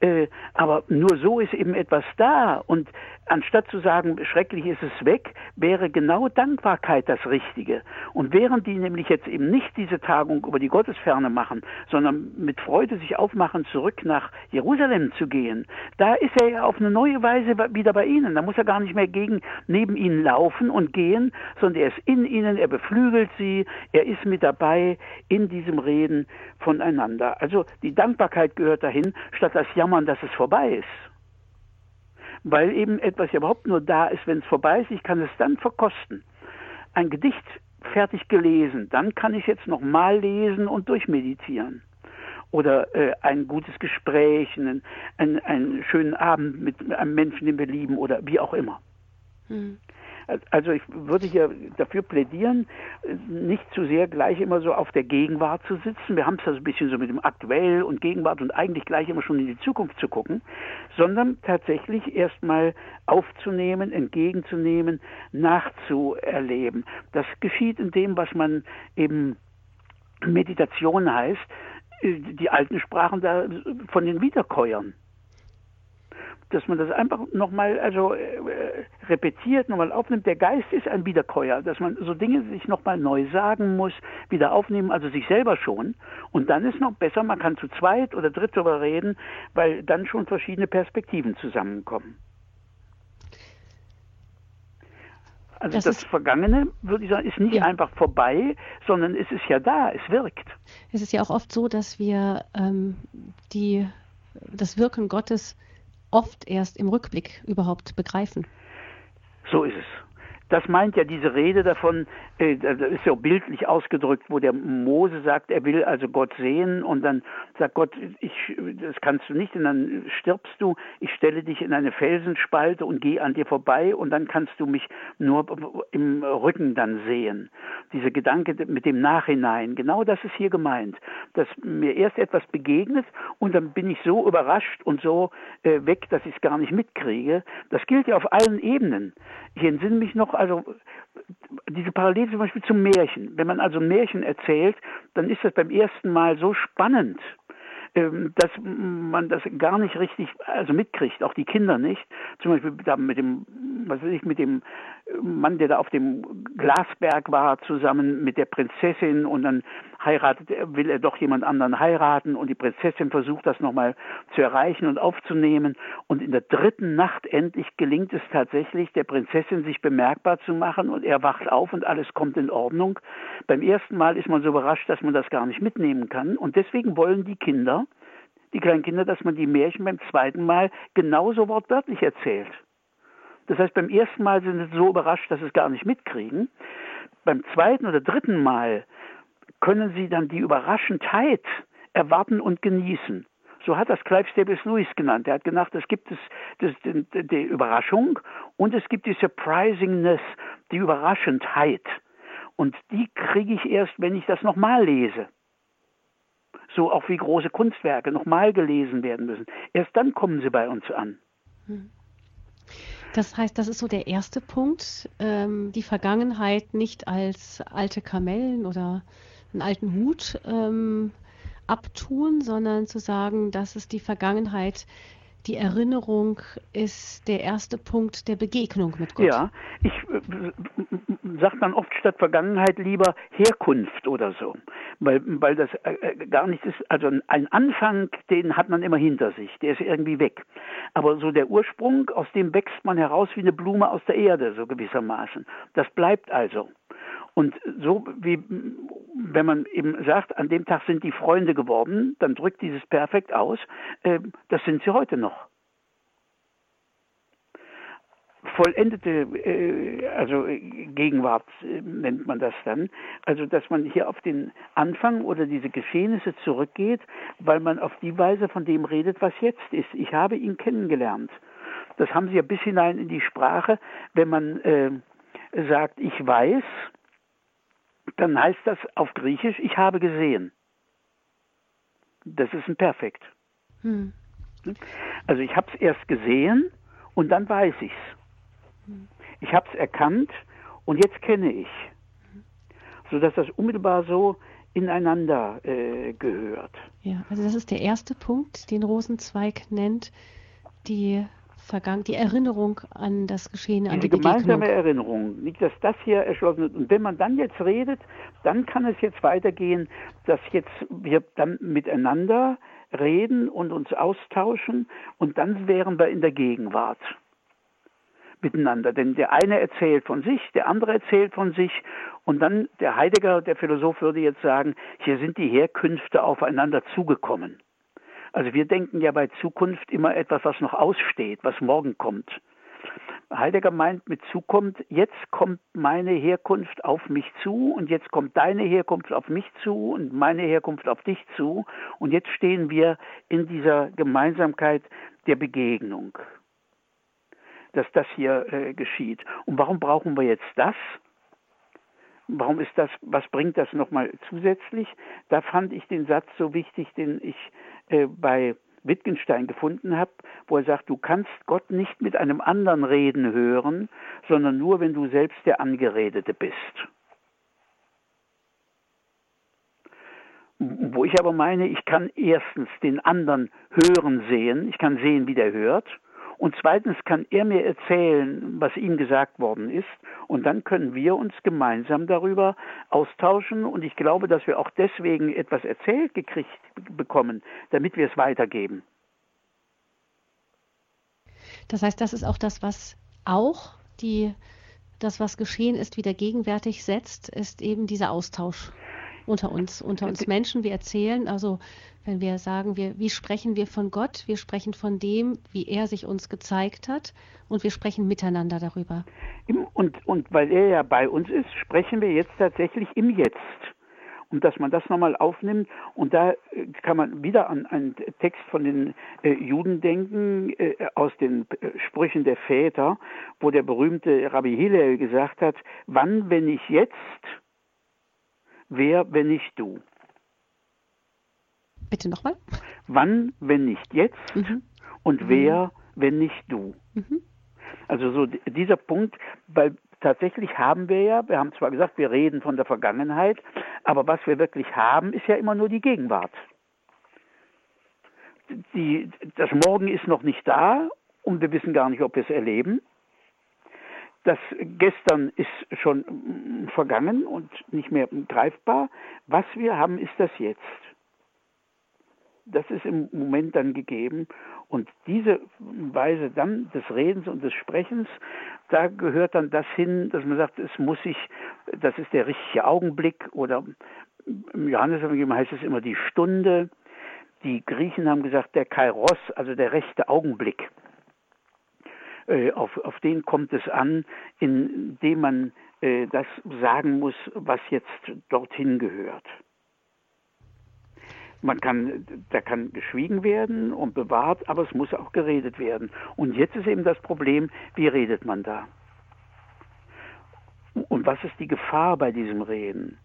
Äh, aber nur so ist eben etwas da. Und anstatt zu sagen, schrecklich ist es weg, wäre genau Dankbarkeit das Richtige. Und während die nämlich jetzt eben nicht diese Tagung über die Gottesferne machen, sondern mit Freude sich aufmachen, zurück nach Jerusalem zu gehen, da ist er ja auf eine neue Weise wieder bei ihnen. Da muss er gar nicht mehr gegen, neben ihnen laufen und gehen, sondern er ist in ihnen, er beflügelt sie, er ist mit dabei in diesem Reden voneinander. Also die Dankbarkeit gehört dahin, statt das Jammern, dass es vorbei ist weil eben etwas ja überhaupt nur da ist, wenn es vorbei ist. Ich kann es dann verkosten. Ein Gedicht fertig gelesen, dann kann ich jetzt nochmal lesen und durchmeditieren. Oder äh, ein gutes Gespräch, einen, einen, einen schönen Abend mit einem Menschen, den wir lieben oder wie auch immer. Hm. Also ich würde hier dafür plädieren, nicht zu sehr gleich immer so auf der Gegenwart zu sitzen. Wir haben es ja so ein bisschen so mit dem Aktuell und Gegenwart und eigentlich gleich immer schon in die Zukunft zu gucken, sondern tatsächlich erstmal aufzunehmen, entgegenzunehmen, nachzuerleben. Das geschieht in dem, was man eben Meditation heißt. Die alten sprachen da von den Wiederkäuern dass man das einfach nochmal also äh, repetiert, nochmal aufnimmt. Der Geist ist ein Wiederkäuer, dass man so Dinge sich nochmal neu sagen muss, wieder aufnehmen, also sich selber schon. Und dann ist noch besser, man kann zu zweit oder dritt darüber reden, weil dann schon verschiedene Perspektiven zusammenkommen. Also das, das Vergangene, würde ich sagen, ist nicht ja. einfach vorbei, sondern es ist ja da, es wirkt. Es ist ja auch oft so, dass wir ähm, die, das Wirken Gottes oft erst im Rückblick überhaupt begreifen. So ist es. Das meint ja diese Rede davon, äh, das ist ja bildlich ausgedrückt, wo der Mose sagt, er will also Gott sehen und dann sagt Gott, ich, das kannst du nicht und dann stirbst du, ich stelle dich in eine Felsenspalte und gehe an dir vorbei und dann kannst du mich nur im Rücken dann sehen. Diese Gedanke mit dem Nachhinein, genau das ist hier gemeint, dass mir erst etwas begegnet und dann bin ich so überrascht und so äh, weg, dass ich es gar nicht mitkriege. Das gilt ja auf allen Ebenen. Ich entsinne mich noch, also diese Parallele zum Beispiel zum Märchen. Wenn man also Märchen erzählt, dann ist das beim ersten Mal so spannend, ähm, dass man das gar nicht richtig also mitkriegt, auch die Kinder nicht. Zum Beispiel da mit dem, was weiß ich, mit dem Mann, der da auf dem Glasberg war, zusammen mit der Prinzessin und dann heiratet will er doch jemand anderen heiraten und die Prinzessin versucht das nochmal zu erreichen und aufzunehmen und in der dritten Nacht endlich gelingt es tatsächlich, der Prinzessin sich bemerkbar zu machen und er wacht auf und alles kommt in Ordnung. Beim ersten Mal ist man so überrascht, dass man das gar nicht mitnehmen kann und deswegen wollen die Kinder, die kleinen Kinder, dass man die Märchen beim zweiten Mal genauso wortwörtlich erzählt. Das heißt, beim ersten Mal sind sie so überrascht, dass sie es gar nicht mitkriegen. Beim zweiten oder dritten Mal können sie dann die Überraschendheit erwarten und genießen. So hat das Clive Staples Lewis genannt. Er hat gesagt, es gibt es das, die, die Überraschung und es gibt die Surprisingness, die Überraschendheit. Und die kriege ich erst, wenn ich das nochmal lese. So auch wie große Kunstwerke nochmal gelesen werden müssen. Erst dann kommen sie bei uns an. Hm. Das heißt, das ist so der erste Punkt, ähm, die Vergangenheit nicht als alte Kamellen oder einen alten Hut ähm, abtun, sondern zu sagen, dass es die Vergangenheit die Erinnerung ist der erste Punkt der Begegnung mit Gott. Ja, ich äh, sage dann oft statt Vergangenheit lieber Herkunft oder so, weil, weil das äh, äh, gar nichts ist. Also ein Anfang, den hat man immer hinter sich, der ist irgendwie weg. Aber so der Ursprung, aus dem wächst man heraus wie eine Blume aus der Erde, so gewissermaßen. Das bleibt also. Und so wie, wenn man eben sagt, an dem Tag sind die Freunde geworden, dann drückt dieses Perfekt aus, äh, das sind sie heute noch. Vollendete, äh, also Gegenwart äh, nennt man das dann, also dass man hier auf den Anfang oder diese Geschehnisse zurückgeht, weil man auf die Weise von dem redet, was jetzt ist. Ich habe ihn kennengelernt. Das haben sie ja bis hinein in die Sprache, wenn man äh, sagt, ich weiß, dann heißt das auf Griechisch, ich habe gesehen. Das ist ein Perfekt. Hm. Also ich habe es erst gesehen und dann weiß ich es. Hm. Ich habe es erkannt und jetzt kenne ich. Sodass das unmittelbar so ineinander äh, gehört. Ja, also das ist der erste Punkt, den Rosenzweig nennt, die Vergangen die Erinnerung an das Geschehene, an die gemeinsame Erinnerung, nicht, dass das hier erschlossen wird. Und wenn man dann jetzt redet, dann kann es jetzt weitergehen, dass jetzt wir dann miteinander reden und uns austauschen und dann wären wir in der Gegenwart miteinander. Denn der eine erzählt von sich, der andere erzählt von sich und dann der Heidegger, der Philosoph würde jetzt sagen, hier sind die Herkünfte aufeinander zugekommen. Also wir denken ja bei Zukunft immer etwas, was noch aussteht, was morgen kommt. Heidegger meint mit zukommt, jetzt kommt meine Herkunft auf mich zu und jetzt kommt deine Herkunft auf mich zu und meine Herkunft auf dich zu und jetzt stehen wir in dieser Gemeinsamkeit der Begegnung, dass das hier äh, geschieht. Und warum brauchen wir jetzt das? Warum ist das, was bringt das nochmal zusätzlich? Da fand ich den Satz so wichtig, den ich äh, bei Wittgenstein gefunden habe, wo er sagt, du kannst Gott nicht mit einem anderen reden hören, sondern nur, wenn du selbst der Angeredete bist. Wo ich aber meine, ich kann erstens den anderen hören sehen, ich kann sehen, wie der hört, und zweitens kann er mir erzählen, was ihm gesagt worden ist. Und dann können wir uns gemeinsam darüber austauschen. Und ich glaube, dass wir auch deswegen etwas erzählt gekriegt bekommen, damit wir es weitergeben. Das heißt, das ist auch das, was auch die, das, was geschehen ist, wieder gegenwärtig setzt, ist eben dieser Austausch unter uns, unter uns Menschen. Wir erzählen, also wenn wir sagen, wir, wie sprechen wir von Gott? Wir sprechen von dem, wie er sich uns gezeigt hat und wir sprechen miteinander darüber. Und, und weil er ja bei uns ist, sprechen wir jetzt tatsächlich im Jetzt. Und dass man das nochmal aufnimmt und da äh, kann man wieder an einen Text von den äh, Juden denken, äh, aus den äh, Sprüchen der Väter, wo der berühmte Rabbi Hillel gesagt hat, wann, wenn nicht jetzt, wer, wenn nicht du? Bitte nochmal. Wann, wenn nicht jetzt? Mhm. Und mhm. wer, wenn nicht du? Mhm. Also so dieser Punkt, weil tatsächlich haben wir ja, wir haben zwar gesagt, wir reden von der Vergangenheit, aber was wir wirklich haben, ist ja immer nur die Gegenwart. Die, das Morgen ist noch nicht da und wir wissen gar nicht, ob wir es erleben. Das Gestern ist schon vergangen und nicht mehr greifbar. Was wir haben, ist das Jetzt das ist im Moment dann gegeben. Und diese Weise dann des Redens und des Sprechens, da gehört dann das hin, dass man sagt, es muss sich, das ist der richtige Augenblick oder im Johannesevangelium heißt es immer die Stunde. Die Griechen haben gesagt, der Kairos, also der rechte Augenblick. Äh, auf, auf den kommt es an, indem man äh, das sagen muss, was jetzt dorthin gehört. Man kann, da kann geschwiegen werden und bewahrt, aber es muss auch geredet werden. Und jetzt ist eben das Problem, wie redet man da? Und was ist die Gefahr bei diesem Reden?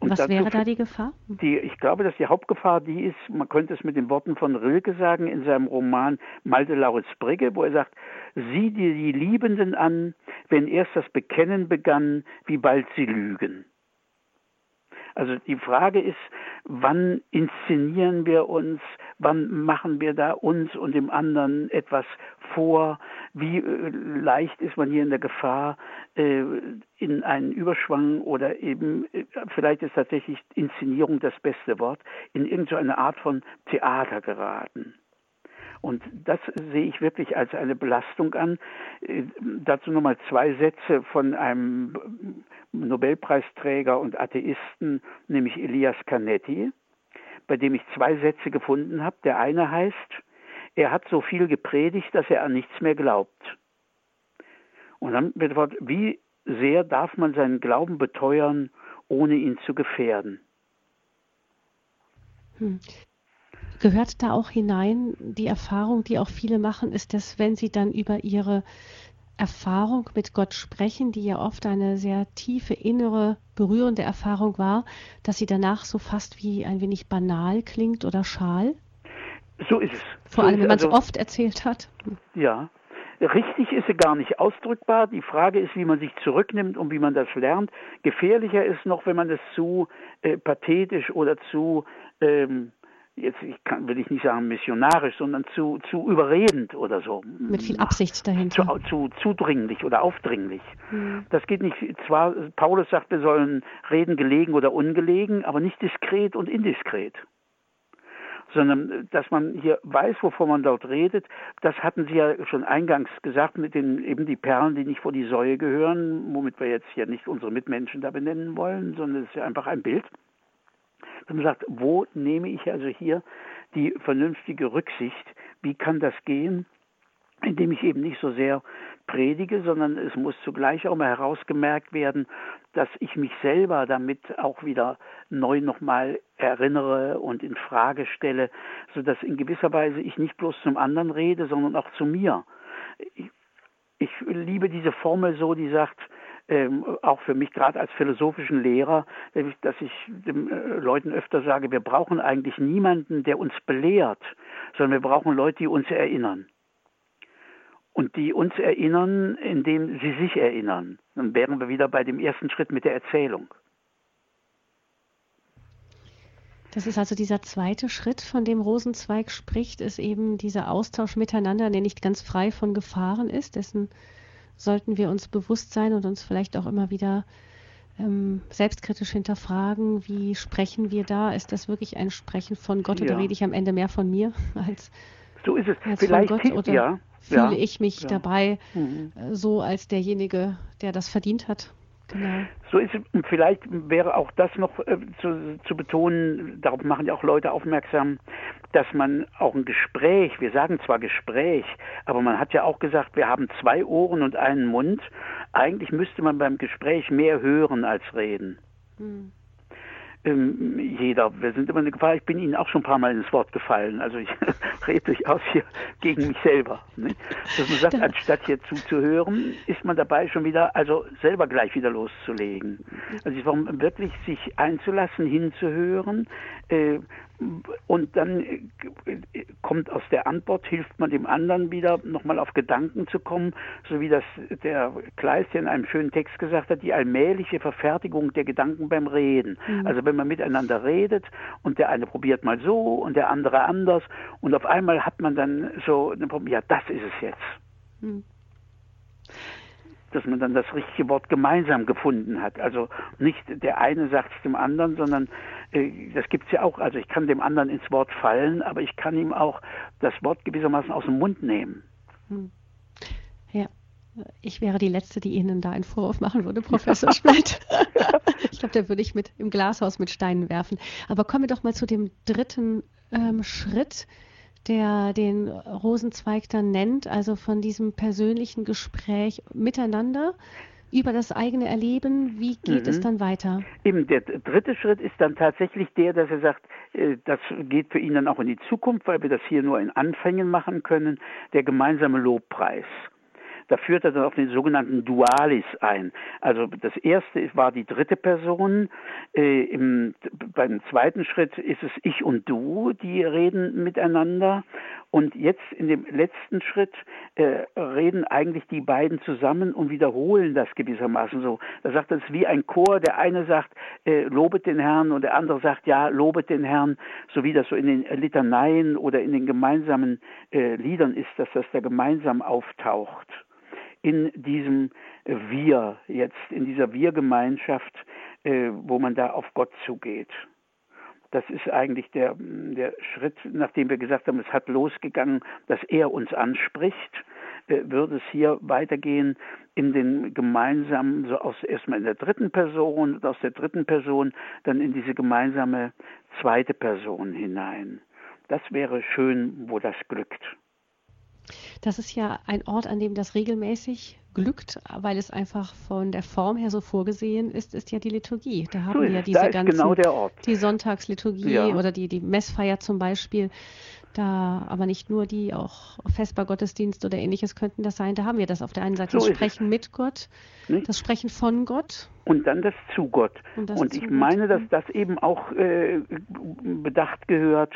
Und was wäre da die Gefahr? Die, ich glaube, dass die Hauptgefahr die ist, man könnte es mit den Worten von Rilke sagen in seinem Roman Malte Lauritz Brigge, wo er sagt, sieh dir die Liebenden an, wenn erst das Bekennen begann, wie bald sie lügen. Also die Frage ist, wann inszenieren wir uns, wann machen wir da uns und dem anderen etwas vor, wie äh, leicht ist man hier in der Gefahr, äh, in einen Überschwang oder eben, äh, vielleicht ist tatsächlich Inszenierung das beste Wort, in irgendeine Art von Theater geraten. Und das sehe ich wirklich als eine Belastung an. Äh, dazu nochmal zwei Sätze von einem Nobelpreisträger und Atheisten, nämlich Elias Canetti, bei dem ich zwei Sätze gefunden habe. Der eine heißt, er hat so viel gepredigt, dass er an nichts mehr glaubt. Und dann wird Wort, wie sehr darf man seinen Glauben beteuern, ohne ihn zu gefährden? Hm. Gehört da auch hinein die Erfahrung, die auch viele machen, ist, dass wenn sie dann über ihre Erfahrung mit Gott sprechen, die ja oft eine sehr tiefe, innere, berührende Erfahrung war, dass sie danach so fast wie ein wenig banal klingt oder schal? So ist es. Vor so allem, wenn man es also, oft erzählt hat. Ja, Richtig ist sie gar nicht ausdrückbar. Die Frage ist, wie man sich zurücknimmt und wie man das lernt. Gefährlicher ist noch, wenn man es zu äh, pathetisch oder zu ähm, jetzt ich kann, will ich nicht sagen missionarisch, sondern zu, zu überredend oder so. Mit viel Absicht dahinter. Zu, zu zudringlich oder aufdringlich. Mhm. Das geht nicht, zwar, Paulus sagt, wir sollen reden gelegen oder ungelegen, aber nicht diskret und indiskret. Sondern, dass man hier weiß, wovon man dort redet, das hatten Sie ja schon eingangs gesagt mit den, eben die Perlen, die nicht vor die Säue gehören, womit wir jetzt hier nicht unsere Mitmenschen da benennen wollen, sondern es ist ja einfach ein Bild. Man sagt, wo nehme ich also hier die vernünftige Rücksicht? Wie kann das gehen? Indem ich eben nicht so sehr predige, sondern es muss zugleich auch mal herausgemerkt werden, dass ich mich selber damit auch wieder neu nochmal erinnere und in Frage stelle, so dass in gewisser Weise ich nicht bloß zum anderen rede, sondern auch zu mir. Ich, ich liebe diese Formel so, die sagt, ähm, auch für mich gerade als philosophischen Lehrer, dass ich den äh, Leuten öfter sage, wir brauchen eigentlich niemanden, der uns belehrt, sondern wir brauchen Leute, die uns erinnern. Und die uns erinnern, indem sie sich erinnern. Dann wären wir wieder bei dem ersten Schritt mit der Erzählung. Das ist also dieser zweite Schritt, von dem Rosenzweig spricht, ist eben dieser Austausch miteinander, der nicht ganz frei von Gefahren ist, dessen sollten wir uns bewusst sein und uns vielleicht auch immer wieder ähm, selbstkritisch hinterfragen, wie sprechen wir da? Ist das wirklich ein Sprechen von Gott ja. oder rede ich am Ende mehr von mir als, so ist es. als Vielleicht von Gott? Oder ja, fühle ja, ich mich dabei mhm. Äh, so als derjenige, der das verdient hat? Genau. So ist es, vielleicht wäre auch das noch äh, zu, zu betonen, darauf machen ja auch Leute aufmerksam, dass man auch ein Gespräch, wir sagen zwar Gespräch, aber man hat ja auch gesagt, wir haben zwei Ohren und einen Mund. Eigentlich müsste man beim Gespräch mehr hören als reden. Hm ähm, jeder. Wir sind immer eine Gefahr. Ich bin Ihnen auch schon ein paar Mal ins Wort gefallen. Also ich rede durchaus hier gegen mich selber. Ne? Dass man sagt, anstatt hier zuzuhören, ist man dabei schon wieder, also selber gleich wieder loszulegen. Also wirklich sich einzulassen, hinzuhören, äh, und dann äh, kommt aus der Antwort, hilft man dem anderen wieder nochmal auf Gedanken zu kommen, so wie das der Kleist ja in einem schönen Text gesagt hat, die allmähliche Verfertigung der Gedanken beim Reden. Mhm. Also wenn man miteinander redet und der eine probiert mal so und der andere anders und auf einmal hat man dann so, ja, das ist es jetzt. Mhm dass man dann das richtige Wort gemeinsam gefunden hat. Also nicht der eine sagt es dem anderen, sondern äh, das gibt es ja auch. Also ich kann dem anderen ins Wort fallen, aber ich kann ihm auch das Wort gewissermaßen aus dem Mund nehmen. Hm. Ja. Ich wäre die Letzte, die Ihnen da einen Vorwurf machen würde, Professor Splett. ich glaube, da würde ich mit im Glashaus mit Steinen werfen. Aber kommen wir doch mal zu dem dritten ähm, Schritt, der den Rosenzweig dann nennt, also von diesem persönlichen Gespräch miteinander über das eigene Erleben. Wie geht mhm. es dann weiter? Eben der dritte Schritt ist dann tatsächlich der, dass er sagt, äh, das geht für ihn dann auch in die Zukunft, weil wir das hier nur in Anfängen machen können, der gemeinsame Lobpreis. Da führt er dann auf den sogenannten Dualis ein. Also das erste war die dritte Person. Äh, im, beim zweiten Schritt ist es ich und du, die reden miteinander. Und jetzt in dem letzten Schritt äh, reden eigentlich die beiden zusammen und wiederholen das gewissermaßen so. Da sagt er es wie ein Chor. Der eine sagt, äh, lobet den Herrn und der andere sagt, ja, lobet den Herrn. So wie das so in den Litaneien oder in den gemeinsamen äh, Liedern ist, dass das da gemeinsam auftaucht in diesem Wir jetzt, in dieser Wir-Gemeinschaft, äh, wo man da auf Gott zugeht. Das ist eigentlich der, der Schritt, nachdem wir gesagt haben, es hat losgegangen, dass er uns anspricht, äh, würde es hier weitergehen in den gemeinsamen, so aus erstmal in der dritten Person und aus der dritten Person dann in diese gemeinsame zweite Person hinein. Das wäre schön, wo das glückt. Das ist ja ein Ort, an dem das regelmäßig glückt, weil es einfach von der Form her so vorgesehen ist, ist ja die Liturgie. Da haben wir ja diese ganzen, genau die Sonntagsliturgie ja. oder die, die Messfeier zum Beispiel. Da, aber nicht nur die, auch Vespergottesdienst oder ähnliches könnten das sein. Da haben wir das auf der einen Seite, so das Sprechen mit Gott, nicht? das Sprechen von Gott. Und dann das zu Gott. Und, Und ich meine, dass das eben auch äh, bedacht gehört,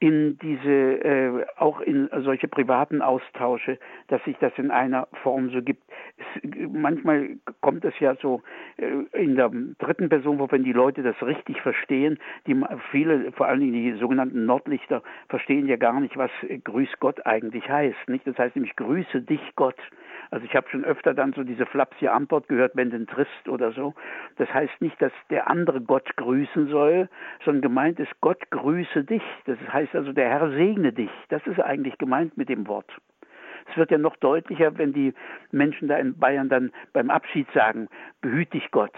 in diese, äh, auch in solche privaten Austausche, dass sich das in einer Form so gibt. Es, manchmal kommt es ja so äh, in der dritten Person, wo wenn die Leute das richtig verstehen, die viele, vor allen Dingen die sogenannten Nordlichter, verstehen ja gar nicht, was äh, Grüß Gott eigentlich heißt. Nicht? Das heißt nämlich Grüße dich Gott. Also ich habe schon öfter dann so diese flapsige Antwort gehört, wenn denn trist oder so. Das heißt nicht, dass der andere Gott grüßen soll, sondern gemeint ist, Gott grüße dich. Das heißt also, der Herr segne dich. Das ist eigentlich gemeint mit dem Wort. Es wird ja noch deutlicher, wenn die Menschen da in Bayern dann beim Abschied sagen, behüt dich Gott,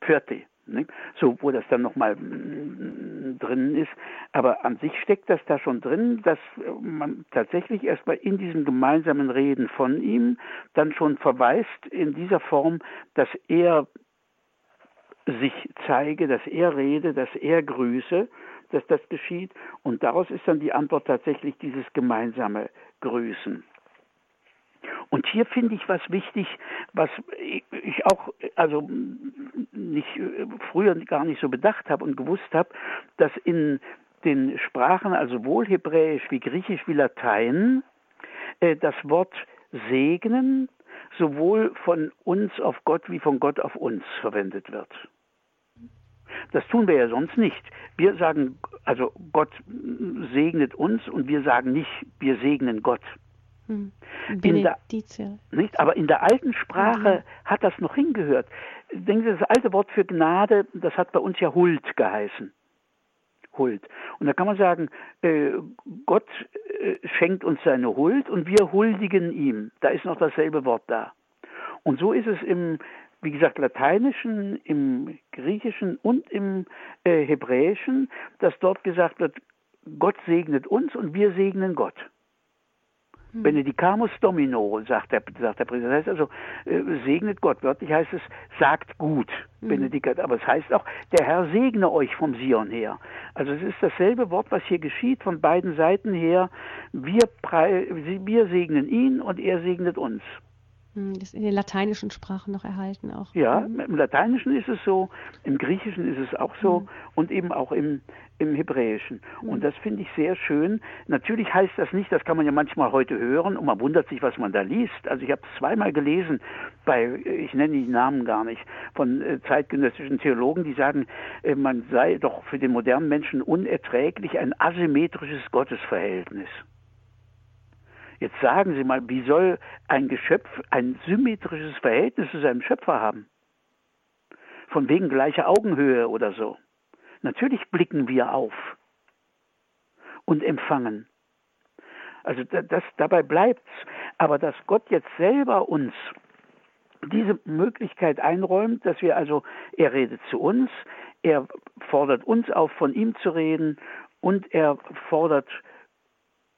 Pfirti. Nicht? So, wo das dann nochmal mm, drin ist. Aber an sich steckt das da schon drin, dass man tatsächlich erstmal in diesem gemeinsamen Reden von ihm dann schon verweist in dieser Form, dass er sich zeige, dass er rede, dass er grüße, dass das geschieht. Und daraus ist dann die Antwort tatsächlich dieses gemeinsame Grüßen. Und hier finde ich was wichtig, was ich auch also nicht früher gar nicht so bedacht habe und gewusst habe, dass in den Sprachen, also wohl Hebräisch wie Griechisch wie Latein, äh, das Wort segnen sowohl von uns auf Gott wie von Gott auf uns verwendet wird. Das tun wir ja sonst nicht. Wir sagen, also Gott segnet uns und wir sagen nicht, wir segnen Gott. Hm. In der, nicht? Aber in der alten Sprache mhm. hat das noch hingehört. Denken Sie, das alte Wort für Gnade, das hat bei uns ja Huld geheißen. Huld. Und da kann man sagen, äh, Gott äh, schenkt uns seine Huld und wir huldigen ihm. Da ist noch dasselbe Wort da. Und so ist es im, wie gesagt, Lateinischen, im Griechischen und im äh, Hebräischen, dass dort gesagt wird, Gott segnet uns und wir segnen Gott. Hm. Benedicamus Domino, sagt der, sagt der Priester. Das heißt also, äh, segnet Gott. Wörtlich heißt es, sagt gut, hm. Benedikat. Aber es heißt auch, der Herr segne euch vom Sion her. Also es ist dasselbe Wort, was hier geschieht, von beiden Seiten her. Wir, wir segnen ihn und er segnet uns. Hm, das ist in den lateinischen Sprachen noch erhalten auch. Ja, mhm. im Lateinischen ist es so, im Griechischen ist es auch so mhm. und eben auch im, im Hebräischen. Mhm. Und das finde ich sehr schön. Natürlich heißt das nicht, das kann man ja manchmal heute hören und man wundert sich, was man da liest. Also ich habe es zweimal gelesen bei, ich nenne die Namen gar nicht, von äh, zeitgenössischen Theologen, die sagen, äh, man sei doch für den modernen Menschen unerträglich ein asymmetrisches Gottesverhältnis. Jetzt sagen Sie mal, wie soll ein Geschöpf ein symmetrisches Verhältnis zu seinem Schöpfer haben? Von wegen gleicher Augenhöhe oder so. Natürlich blicken wir auf und empfangen. Also das, dabei bleibt's. Aber dass Gott jetzt selber uns diese Möglichkeit einräumt, dass wir also, er redet zu uns, er fordert uns auf, von ihm zu reden und er fordert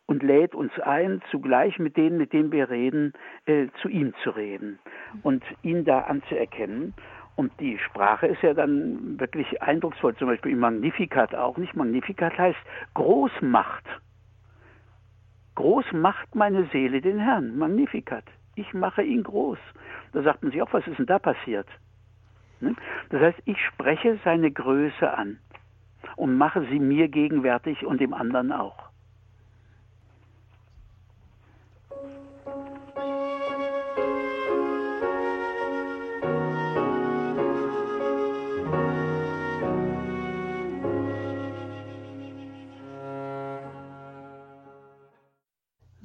und lädt uns ein, zugleich mit denen, mit denen wir reden, äh, zu ihm zu reden und ihn da anzuerkennen. Und die Sprache ist ja dann wirklich eindrucksvoll, zum Beispiel im Magnificat auch nicht. Magnificat heißt Großmacht. Groß macht meine Seele den Herrn. Magnificat. Ich mache ihn groß. Da sagt man sich auch, was ist denn da passiert? Ne? Das heißt, ich spreche seine Größe an und mache sie mir gegenwärtig und dem anderen auch.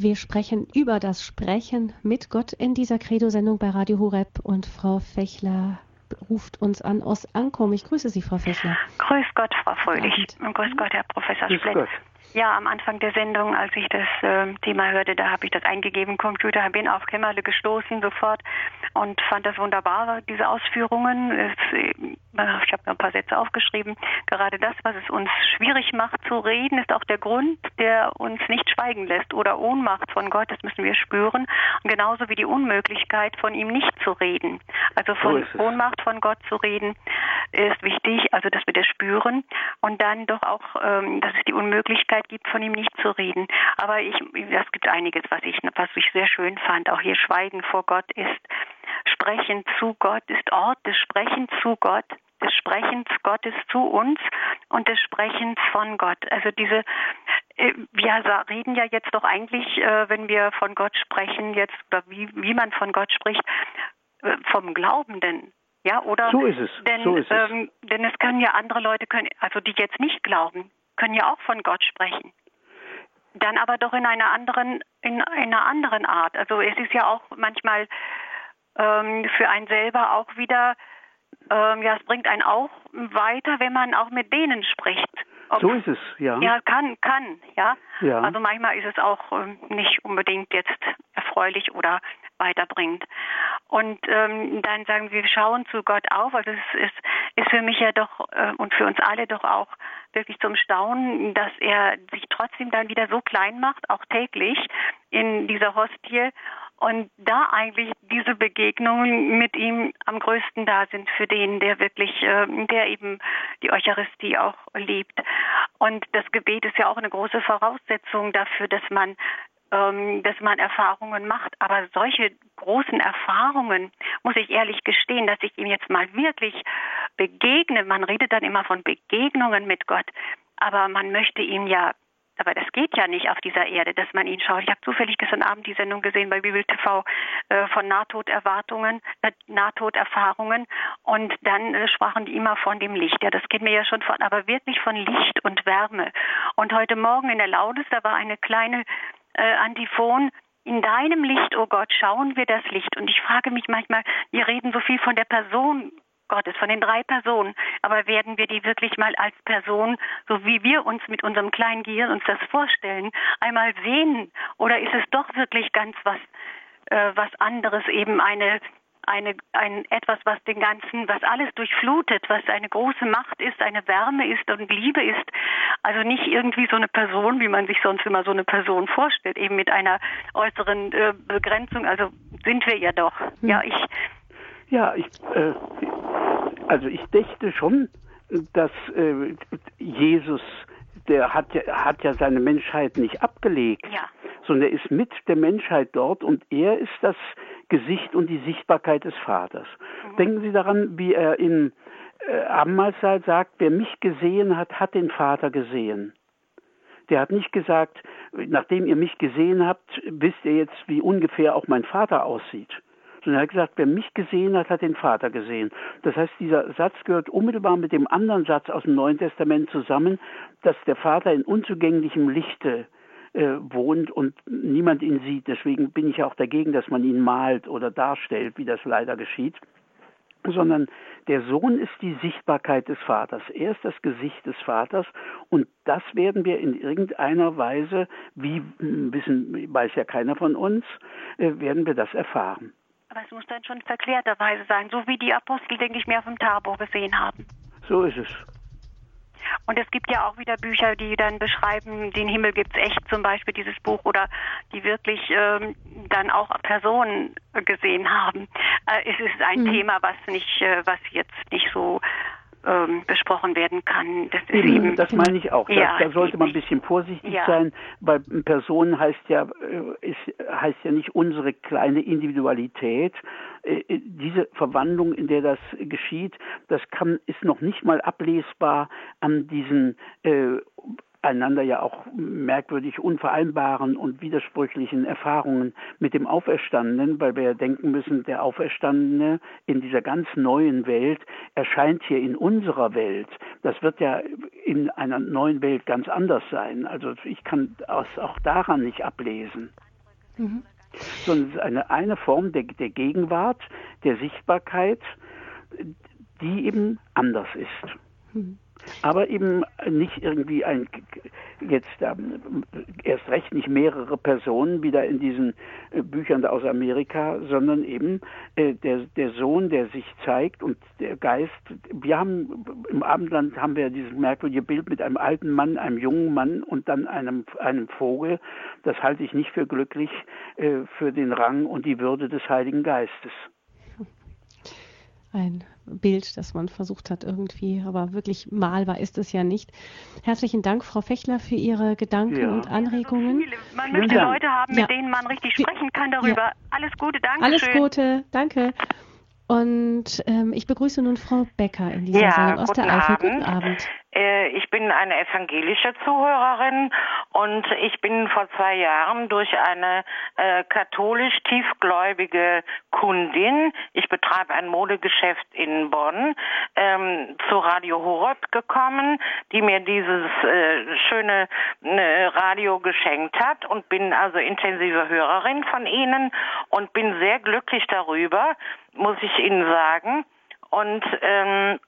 Wir sprechen über das Sprechen mit Gott in dieser Credo-Sendung bei Radio Horeb und Frau Fechler ruft uns an aus Ankom. Ich grüße Sie, Frau Fechler. Grüß Gott, Frau Fröhlich. Und grüß Gott, Herr Professor Splett. Ja, am Anfang der Sendung, als ich das äh, Thema hörte, da habe ich das eingegeben, Computer, bin auf Kämmerle gestoßen sofort und fand das wunderbar, diese Ausführungen. Es, äh, ich habe mir ein paar Sätze aufgeschrieben. Gerade das, was es uns schwierig macht zu reden, ist auch der Grund, der uns nicht schweigen lässt. Oder Ohnmacht von Gott, das müssen wir spüren. Und genauso wie die Unmöglichkeit, von ihm nicht zu reden. Also von so Ohnmacht von Gott zu reden, ist wichtig, also dass wir das spüren. Und dann doch auch, ähm, dass es die Unmöglichkeit gibt, von ihm nicht zu reden. Aber ich, es gibt einiges, was ich, was ich sehr schön fand. Auch hier Schweigen vor Gott ist Sprechen zu Gott, ist Ort des Sprechens zu Gott des Sprechens Gottes zu uns und des Sprechens von Gott. Also diese äh, wir reden ja jetzt doch eigentlich, äh, wenn wir von Gott sprechen, jetzt, wie, wie man von Gott spricht, äh, vom Glaubenden. Ja, oder? So ist es. Denn, so ist es. Ähm, denn es können ja andere Leute, können, also die jetzt nicht glauben, können ja auch von Gott sprechen. Dann aber doch in einer anderen, in, in einer anderen Art. Also es ist ja auch manchmal ähm, für einen selber auch wieder, ähm, ja, es bringt einen auch weiter, wenn man auch mit denen spricht. Ob, so ist es, ja. Ja, kann, kann, ja. ja. Also manchmal ist es auch ähm, nicht unbedingt jetzt erfreulich oder weiterbringt. Und ähm, dann sagen wir, wir schauen zu Gott auf. Also es ist, ist für mich ja doch äh, und für uns alle doch auch wirklich zum Staunen, dass er sich trotzdem dann wieder so klein macht, auch täglich in dieser Hostie und da eigentlich diese Begegnungen mit ihm am größten da sind für den, der wirklich, äh, der eben die Eucharistie auch liebt. Und das Gebet ist ja auch eine große Voraussetzung dafür, dass man ähm, dass man Erfahrungen macht. Aber solche großen Erfahrungen, muss ich ehrlich gestehen, dass ich ihm jetzt mal wirklich begegne. Man redet dann immer von Begegnungen mit Gott, aber man möchte ihm ja aber das geht ja nicht auf dieser Erde, dass man ihn schaut. Ich habe zufällig gestern Abend die Sendung gesehen bei Bibel TV äh, von Nahtoderwartungen, äh, Nahtoderfahrungen und dann äh, sprachen die immer von dem Licht. Ja, das geht mir ja schon von, aber wirklich von Licht und Wärme. Und heute Morgen in der Laudes, da war eine kleine äh, Antiphon, in deinem Licht, oh Gott, schauen wir das Licht. Und ich frage mich manchmal, wir reden so viel von der Person Gottes, von den drei Personen. Aber werden wir die wirklich mal als Person, so wie wir uns mit unserem kleinen Gehirn uns das vorstellen, einmal sehen? Oder ist es doch wirklich ganz was, äh, was anderes, eben eine eine, ein etwas, was den ganzen, was alles durchflutet, was eine große Macht ist, eine Wärme ist und Liebe ist. Also nicht irgendwie so eine Person, wie man sich sonst immer so eine Person vorstellt, eben mit einer äußeren äh, Begrenzung. Also sind wir ja doch. Hm. Ja, ich ja, ich, äh, also ich dächte schon, dass äh, Jesus, der hat ja, hat ja seine Menschheit nicht abgelegt, ja. Sondern er ist mit der Menschheit dort und er ist das Gesicht und die Sichtbarkeit des Vaters. Mhm. Denken Sie daran, wie er in äh, Abendmahlzeit sagt, wer mich gesehen hat, hat den Vater gesehen. Der hat nicht gesagt, nachdem ihr mich gesehen habt, wisst ihr jetzt, wie ungefähr auch mein Vater aussieht und er hat gesagt, wer mich gesehen hat, hat den Vater gesehen. Das heißt, dieser Satz gehört unmittelbar mit dem anderen Satz aus dem Neuen Testament zusammen, dass der Vater in unzugänglichem Lichte äh, wohnt und niemand ihn sieht. Deswegen bin ich auch dagegen, dass man ihn malt oder darstellt, wie das leider geschieht sondern der Sohn ist die Sichtbarkeit des Vaters. Er ist das Gesicht des Vaters und das werden wir in irgendeiner Weise, wie hm, wissen, weiß ja keiner von uns, äh, werden wir das erfahren. Aber es muss dann schon verklärterweise sein, so wie die Apostel, denke ich, mir auf dem Tabor gesehen haben. So ist es. Und es gibt ja auch wieder Bücher, die dann beschreiben, den Himmel gibt's echt, zum Beispiel dieses Buch, oder die wirklich ähm, dann auch Personen gesehen haben. Äh, es ist ein mhm. Thema, was nicht, äh, was jetzt nicht so ähm, besprochen werden kann. Das, ist eben, eben, das meine ich auch. Ja, da, da sollte man ein bisschen vorsichtig ja. sein, weil Person heißt ja, äh, ist, heißt ja nicht unsere kleine Individualität. Äh, äh, diese Verwandlung, in der das geschieht, das kann, ist noch nicht mal ablesbar an diesen äh, einander ja auch merkwürdig unvereinbaren und widersprüchlichen Erfahrungen mit dem Auferstandenen, weil wir ja denken müssen, der Auferstandene in dieser ganz neuen Welt erscheint hier in unserer Welt. Das wird ja in einer neuen Welt ganz anders sein. Also ich kann es auch daran nicht ablesen. Mhm. Sondern es ist eine, eine Form der, der Gegenwart, der Sichtbarkeit, die eben anders ist. Mhm aber eben nicht irgendwie ein jetzt ähm, erst recht nicht mehrere Personen wieder in diesen äh, Büchern aus Amerika, sondern eben äh, der der Sohn, der sich zeigt und der Geist. Wir haben im Abendland haben wir dieses merkwürdige Bild mit einem alten Mann, einem jungen Mann und dann einem einem Vogel. Das halte ich nicht für glücklich äh, für den Rang und die Würde des Heiligen Geistes. Ein Bild, das man versucht hat irgendwie, aber wirklich malbar ist es ja nicht. Herzlichen Dank, Frau Fechler, für Ihre Gedanken ja. und Anregungen. Ja, so man möchte ja. Leute haben, mit denen man richtig sprechen kann darüber. Alles Gute, danke. Alles. Gute, danke. Und ähm, ich begrüße nun Frau Becker in dieser ja, Sendung aus der Eifel. Guten Abend. Äh, ich bin eine evangelische Zuhörerin und ich bin vor zwei Jahren durch eine äh, katholisch tiefgläubige Kundin, ich betreibe ein Modegeschäft in Bonn, ähm, zu Radio Horeb gekommen, die mir dieses äh, schöne äh, Radio geschenkt hat und bin also intensive Hörerin von Ihnen und bin sehr glücklich darüber, muss ich Ihnen sagen. Und ähm,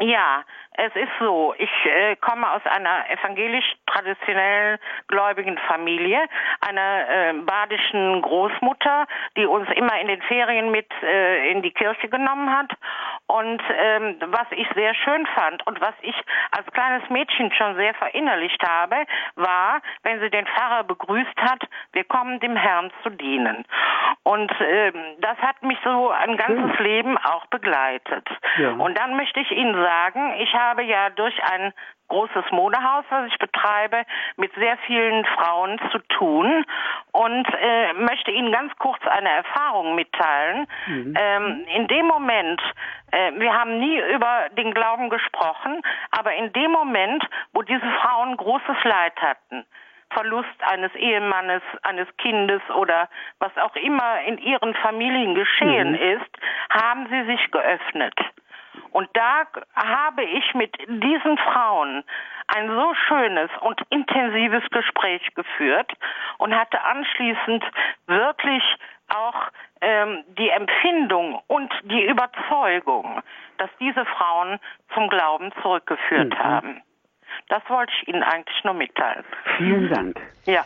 ja, es ist so, ich äh, komme aus einer evangelisch traditionell gläubigen Familie, einer äh, badischen Großmutter, die uns immer in den Ferien mit äh, in die Kirche genommen hat. Und ähm, was ich sehr schön fand und was ich als kleines Mädchen schon sehr verinnerlicht habe, war, wenn sie den Pfarrer begrüßt hat, wir kommen dem Herrn zu dienen. Und ähm, das hat mich so ein ganzes. Leben auch begleitet. Ja. Und dann möchte ich Ihnen sagen, ich habe habe ja durch ein großes Modehaus, was ich betreibe, mit sehr vielen Frauen zu tun und äh, möchte Ihnen ganz kurz eine Erfahrung mitteilen. Mhm. Ähm, in dem Moment, äh, wir haben nie über den Glauben gesprochen, aber in dem Moment, wo diese Frauen großes Leid hatten, Verlust eines Ehemannes, eines Kindes oder was auch immer in ihren Familien geschehen mhm. ist, haben sie sich geöffnet. Und da habe ich mit diesen Frauen ein so schönes und intensives Gespräch geführt und hatte anschließend wirklich auch ähm, die Empfindung und die Überzeugung, dass diese Frauen zum Glauben zurückgeführt mhm. haben. Das wollte ich Ihnen eigentlich nur mitteilen. Vielen Dank. Ja.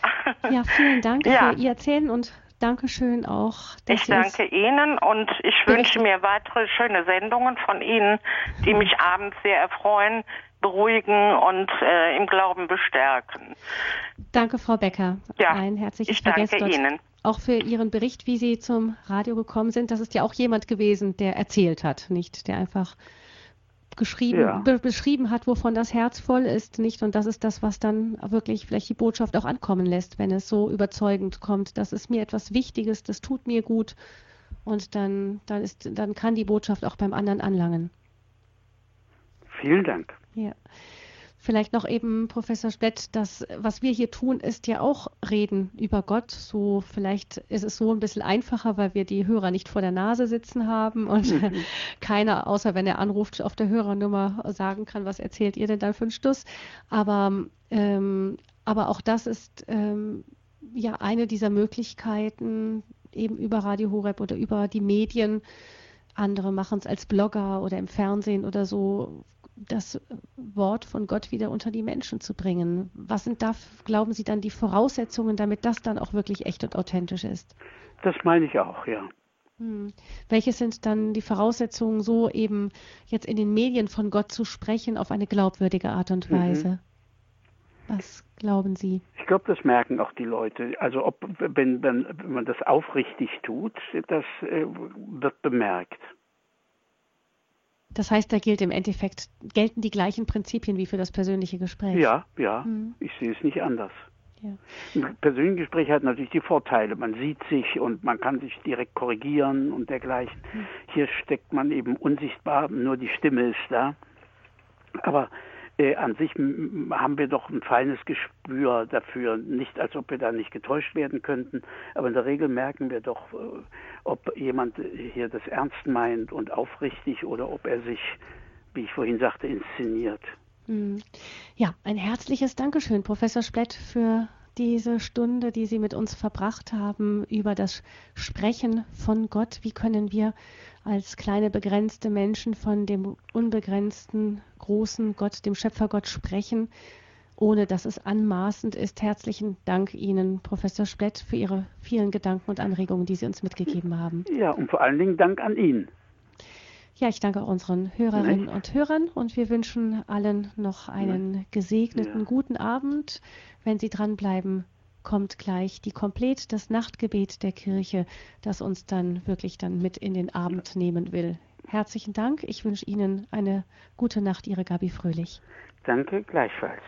Ja, vielen Dank ja. für Ihr Erzählen und Dankeschön auch. Ich danke Ihnen und ich wünsche mir weitere schöne Sendungen von Ihnen, die mich abends sehr erfreuen, beruhigen und äh, im Glauben bestärken. Danke, Frau Becker. Ja, Ein herzliches ich danke Ihnen. Auch für Ihren Bericht, wie Sie zum Radio gekommen sind. Das ist ja auch jemand gewesen, der erzählt hat, nicht der einfach geschrieben, ja. be beschrieben hat, wovon das Herz voll ist, nicht? Und das ist das, was dann wirklich vielleicht die Botschaft auch ankommen lässt, wenn es so überzeugend kommt. Das ist mir etwas Wichtiges, das tut mir gut. Und dann, dann ist, dann kann die Botschaft auch beim anderen anlangen. Vielen Dank. Ja. Vielleicht noch eben, Professor Splett, das, was wir hier tun, ist ja auch reden über Gott. So, vielleicht ist es so ein bisschen einfacher, weil wir die Hörer nicht vor der Nase sitzen haben und mhm. keiner, außer wenn er anruft, auf der Hörernummer sagen kann, was erzählt ihr denn dann für einen Stuss. Aber, ähm, aber auch das ist ähm, ja eine dieser Möglichkeiten, eben über Radio Horeb oder über die Medien. Andere machen es als Blogger oder im Fernsehen oder so, das Wort von Gott wieder unter die Menschen zu bringen. Was sind da, glauben Sie, dann die Voraussetzungen, damit das dann auch wirklich echt und authentisch ist? Das meine ich auch, ja. Hm. Welche sind dann die Voraussetzungen, so eben jetzt in den Medien von Gott zu sprechen auf eine glaubwürdige Art und mhm. Weise? Mhm. Was glauben Sie? Ich glaube, das merken auch die Leute. Also ob wenn, wenn, wenn man das aufrichtig tut, das äh, wird bemerkt. Das heißt, da gilt im Endeffekt, gelten die gleichen Prinzipien wie für das persönliche Gespräch. Ja, ja, mhm. ich sehe es nicht anders. Ja. Ein persönliches Gespräch hat natürlich die Vorteile. Man sieht sich und man kann sich direkt korrigieren und dergleichen. Mhm. Hier steckt man eben unsichtbar, nur die Stimme ist da. Aber äh, an sich haben wir doch ein feines Gespür dafür, nicht als ob wir da nicht getäuscht werden könnten, aber in der Regel merken wir doch, äh, ob jemand hier das ernst meint und aufrichtig oder ob er sich, wie ich vorhin sagte, inszeniert. Hm. Ja, ein herzliches Dankeschön, Professor Splett, für diese Stunde, die Sie mit uns verbracht haben, über das Sprechen von Gott. Wie können wir als kleine begrenzte Menschen von dem unbegrenzten großen Gott, dem Schöpfergott sprechen, ohne dass es anmaßend ist. Herzlichen Dank Ihnen, Professor Splett, für Ihre vielen Gedanken und Anregungen, die Sie uns mitgegeben haben. Ja, und vor allen Dingen Dank an ihn. Ja, ich danke auch unseren Hörerinnen und Hörern und wir wünschen allen noch einen gesegneten, ja. guten Abend. Wenn Sie dranbleiben, kommt gleich die Komplett, das Nachtgebet der Kirche, das uns dann wirklich dann mit in den Abend nehmen will. Herzlichen Dank. Ich wünsche Ihnen eine gute Nacht, Ihre Gabi Fröhlich. Danke, gleichfalls.